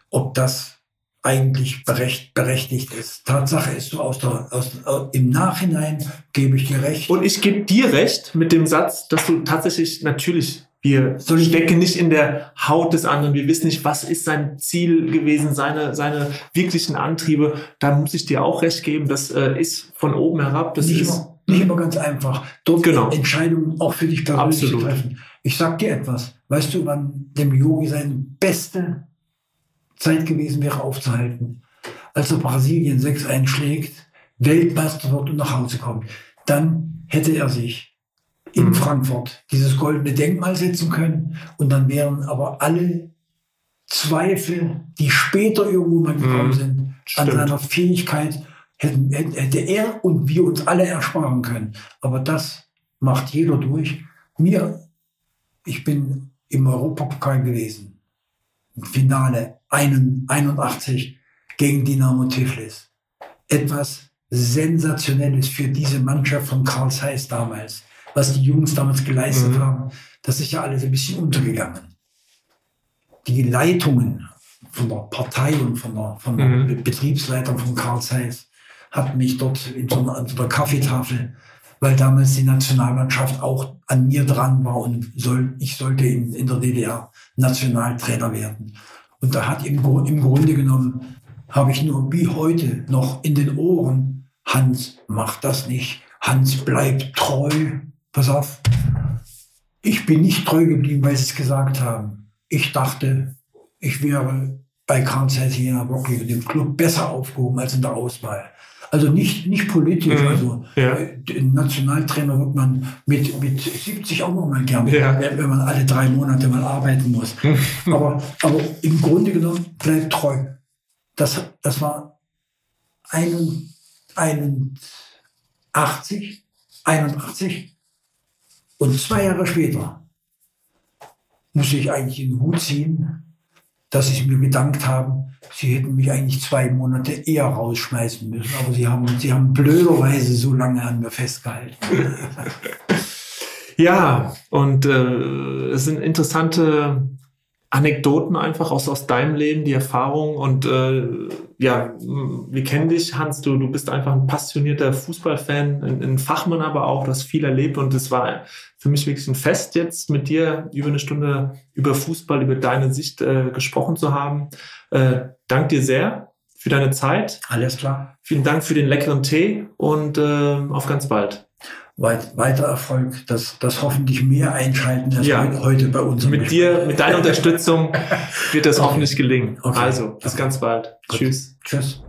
S2: ob das eigentlich berecht, berechtigt ist. Tatsache ist so aus der, aus, im Nachhinein gebe ich dir recht.
S1: Und ich gebe dir recht mit dem Satz, dass du tatsächlich natürlich wir stecken nicht in der Haut des anderen. Wir wissen nicht, was ist sein Ziel gewesen, seine, seine wirklichen Antriebe. Da muss ich dir auch recht geben. Das äh, ist von oben herab. Das
S2: nicht,
S1: ist
S2: immer, nicht immer ganz einfach. Dort genau. Entscheidungen auch für dich persönlich Absolut. zu treffen. Ich sag dir etwas. Weißt du, wann dem Yogi seine beste Zeit gewesen wäre aufzuhalten. Als er Brasilien 6 einschlägt, Weltmeister wird und nach Hause kommt, dann hätte er sich in mhm. Frankfurt dieses goldene Denkmal setzen können und dann wären aber alle Zweifel, die später irgendwo mal gekommen mhm. sind, Stimmt. an seiner Fähigkeit, hätten, hätte er und wir uns alle ersparen können. Aber das macht jeder durch. Mir, ich bin im Europapokal gewesen. Finale 81 gegen Dynamo Tiflis. Etwas Sensationelles für diese Mannschaft von Karl Zeiss damals. Was die Jungs damals geleistet mhm. haben, das ist ja alles ein bisschen untergegangen. Die Leitungen von der Partei und von der, von der mhm. Betriebsleitung von Karl Zeiss hat mich dort in so einer, der Kaffeetafel weil damals die Nationalmannschaft auch an mir dran war und soll, ich sollte in, in der DDR Nationaltrainer werden. Und da hat im, im Grunde genommen, habe ich nur wie heute noch in den Ohren, Hans, mach das nicht. Hans, bleib treu. Pass auf. Ich bin nicht treu geblieben, weil sie es gesagt haben. Ich dachte, ich wäre bei Karl Jena wirklich in dem Club besser aufgehoben als in der Auswahl. Also nicht, nicht politisch. Mhm. Also ja. Äh, Nationaltrainer wird man mit, mit 70 auch noch mal gern, ja. wenn man alle drei Monate mal arbeiten muss. aber, aber im Grunde genommen bleibt treu. Das, das war 81, 81 und zwei Jahre später muss ich eigentlich in den Hut ziehen, dass sie mir gedankt haben, sie hätten mich eigentlich zwei Monate eher rausschmeißen müssen. Aber sie haben, sie haben blöderweise so lange an mir festgehalten. <laughs>
S1: ja, und äh, es sind interessante Anekdoten einfach aus, aus deinem Leben, die Erfahrung und äh, ja, wir kennen dich, Hans, du, du bist einfach ein passionierter Fußballfan, ein, ein Fachmann aber auch, du hast viel erlebt und es war für mich wirklich ein Fest jetzt mit dir über eine Stunde über Fußball, über deine Sicht äh, gesprochen zu haben. Äh, dank dir sehr für deine Zeit.
S2: Alles klar.
S1: Vielen Dank für den leckeren Tee und äh, auf ganz bald
S2: weit, weiter Erfolg, dass, dass hoffentlich mehr einschalten als ja. heute bei uns.
S1: Mit dir, mit deiner Unterstützung wird das okay. hoffentlich gelingen. Okay. Also, bis ganz bald.
S2: Gut. Tschüss. Tschüss.